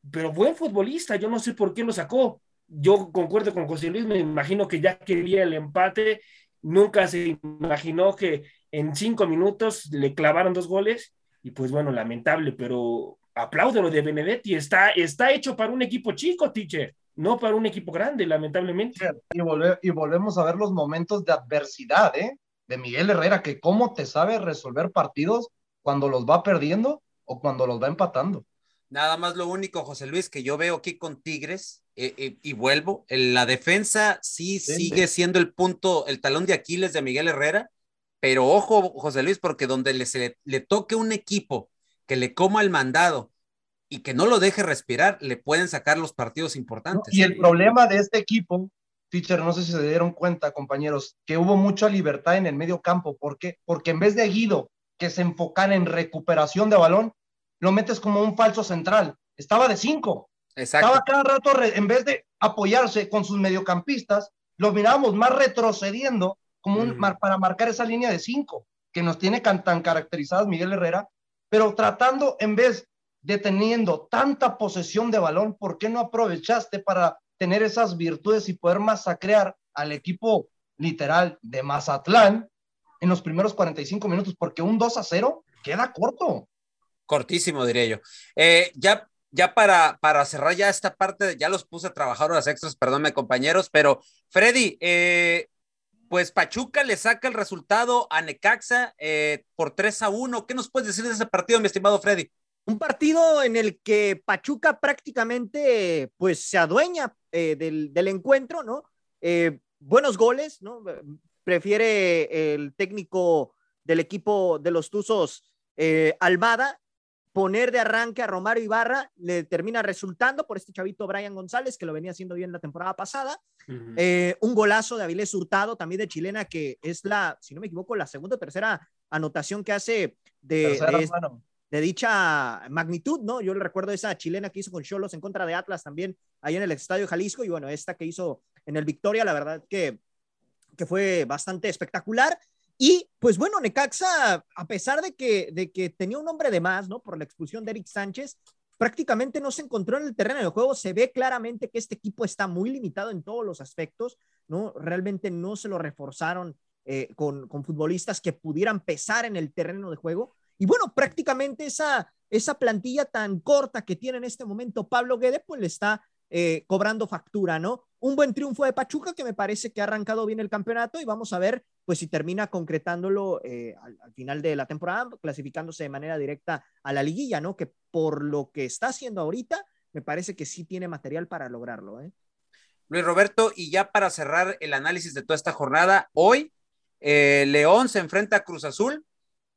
pero buen futbolista, yo no sé por qué lo sacó. Yo concuerdo con José Luis, me imagino que ya quería el empate, nunca se imaginó que en cinco minutos le clavaron dos goles y pues bueno, lamentable, pero aplaudo lo de Benedetti, está, está hecho para un equipo chico, teacher, no para un equipo grande, lamentablemente. Y, y volvemos a ver los momentos de adversidad, ¿eh? De Miguel Herrera, que cómo te sabe resolver partidos cuando los va perdiendo o cuando los va empatando. Nada más lo único, José Luis, que yo veo aquí con Tigres, eh, eh, y vuelvo, en la defensa sí, sigue siendo el punto, el talón de Aquiles de Miguel Herrera, pero ojo, José Luis, porque donde le, se le, toque un equipo que le coma el mandado y que no lo deje respirar, le pueden sacar los partidos importantes. y el problema de este equipo, teacher, no sé si se dieron cuenta, compañeros, que hubo mucha libertad en el medio campo. ¿Por qué? Porque en vez de Guido, que se enfocan en recuperación de balón, lo metes como un falso central. Estaba de cinco. Estaba cada rato, en vez de apoyarse con sus mediocampistas, lo mirábamos más retrocediendo como un, para marcar esa línea de cinco que nos tiene tan, tan caracterizadas Miguel Herrera, pero tratando en vez de teniendo tanta posesión de balón, ¿por qué no aprovechaste para tener esas virtudes y poder masacrear al equipo literal de Mazatlán en los primeros 45 minutos? Porque un 2 a 0 queda corto cortísimo, diría yo. Eh, ya, ya para, para cerrar ya esta parte, ya los puse a trabajar horas extras, perdónme compañeros, pero Freddy, eh, pues Pachuca le saca el resultado a Necaxa eh, por 3 a 1. ¿Qué nos puedes decir de ese partido, mi estimado Freddy? Un partido en el que Pachuca prácticamente pues se adueña del, del, encuentro, ¿no? buenos goles, ¿no? Prefiere el técnico del equipo de los Tuzos, Almada, poner de arranque a Romario Ibarra le termina resultando por este chavito Brian González, que lo venía haciendo bien la temporada pasada. Eh, un golazo de Avilés Hurtado, también de chilena, que es la, si no me equivoco, la segunda o tercera anotación que hace de, de, dicha magnitud, ¿no? Yo le recuerdo esa chilena que hizo con Cholos en contra de Atlas también ahí en el Estadio Jalisco, y bueno, esta que hizo en el Victoria, la verdad que, que fue bastante espectacular. Y pues bueno, Necaxa, a pesar de que, de que tenía un hombre de más, ¿no? Por la expulsión de Eric Sánchez, prácticamente no se encontró en el terreno de juego. Se ve claramente que este equipo está muy limitado en todos los aspectos, ¿no? Realmente no se lo reforzaron eh, con, con, futbolistas que pudieran pesar en el terreno de juego. Y bueno, prácticamente esa, esa plantilla tan corta que tiene en este momento Pablo Guede, pues le está eh, cobrando factura, ¿no? Un buen triunfo de Pachuca que me parece que ha arrancado bien el campeonato y vamos a ver pues si termina concretándolo eh, al, final de la temporada, clasificándose de manera directa a la liguilla, ¿no? Que por lo que está haciendo ahorita, me parece que sí tiene material para lograrlo, ¿eh? Luis Roberto, y ya para cerrar el análisis de toda esta jornada, hoy eh, León se enfrenta a Cruz Azul,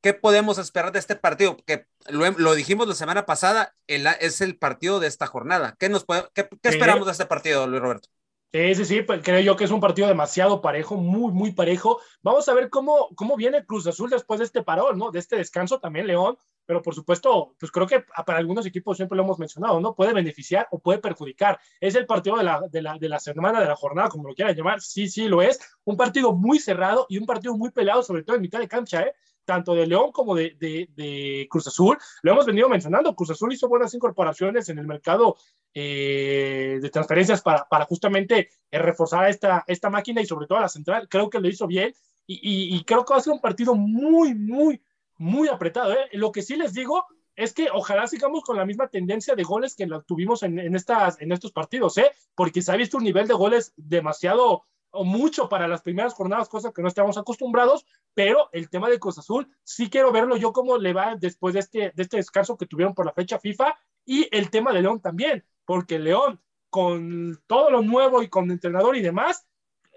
¿qué podemos esperar de este partido? Que lo, dijimos la semana pasada, es el partido de esta jornada. ¿Qué, nos qué, esperamos de este partido, Luis Roberto? Sí, sí, sí, pues creo yo que es un partido demasiado parejo, muy, muy parejo. Vamos a ver cómo, cómo viene Cruz Azul después de este parón, ¿no? De este descanso también, León, pero por supuesto, pues creo que para algunos equipos siempre lo hemos mencionado, ¿no? Puede beneficiar o puede perjudicar. Es el partido de la, de la, de la semana, de la jornada, como lo quieran llamar. Sí, sí, lo es. Un partido muy cerrado y un partido muy peleado, sobre todo en mitad de cancha, ¿eh? Tanto de León como de, de, Cruz Azul. Lo hemos venido mencionando, Cruz Azul hizo buenas incorporaciones en el mercado eh, de transferencias para, para justamente eh, reforzar esta, esta máquina y sobre todo a la central. Creo que lo hizo bien y, y, creo que va a ser un partido muy, muy, muy apretado. ¿eh? Lo que sí les digo es que ojalá sigamos con la misma tendencia de goles que tuvimos en, en, estas, en estos partidos, porque se ha visto un nivel de goles demasiado o mucho para las primeras jornadas, cosa que no estamos acostumbrados, pero el tema de Cruz Azul sí quiero verlo yo cómo le va después de este, de este descanso que tuvieron por la fecha FIFA y el tema de León también, porque León con todo lo nuevo y con entrenador y demás,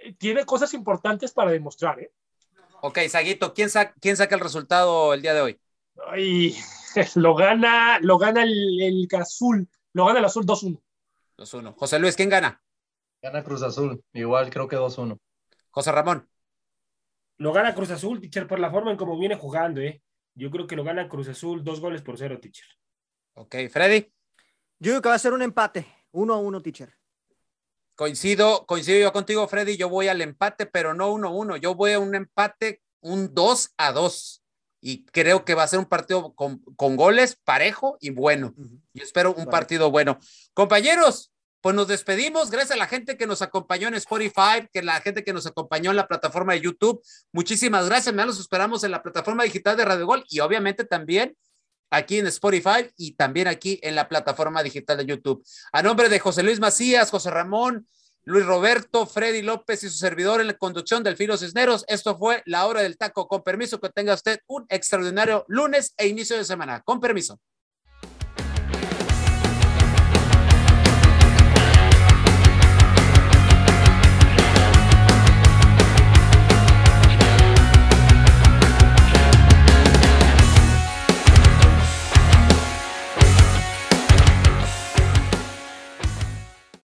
eh, tiene cosas importantes para demostrar. ¿eh? Ok, Saguito, ¿quién, ¿quién saca el resultado el día de hoy? Ay, lo gana, lo gana el, el azul, lo gana el azul 2-1. 2-1. José Luis, ¿quién gana? Gana Cruz Azul, igual creo que 2-1. José Ramón. Lo gana Cruz Azul, teacher, por la forma en cómo viene jugando, ¿eh? Yo creo que lo gana Cruz Azul, dos goles por cero, teacher. Ok, Freddy. Yo creo que va a ser un empate, uno a uno, teacher. Coincido, coincido yo contigo, Freddy. Yo voy al empate, pero no 1-1. Yo voy a un empate, un 2 a 2. Y creo que va a ser un partido con, con goles parejo y bueno. Yo espero un partido bueno. Compañeros, pues nos despedimos. Gracias a la gente que nos acompañó en Spotify, que la gente que nos acompañó en la plataforma de YouTube. Muchísimas gracias. Me los esperamos en la plataforma digital de Radio Gol y obviamente también aquí en Spotify y también aquí en la plataforma digital de YouTube. A nombre de José Luis Macías, José Ramón, Luis Roberto, Freddy López y su servidor en la conducción del Filo Cisneros, esto fue la hora del taco. Con permiso, que tenga usted un extraordinario lunes e inicio de semana. Con permiso.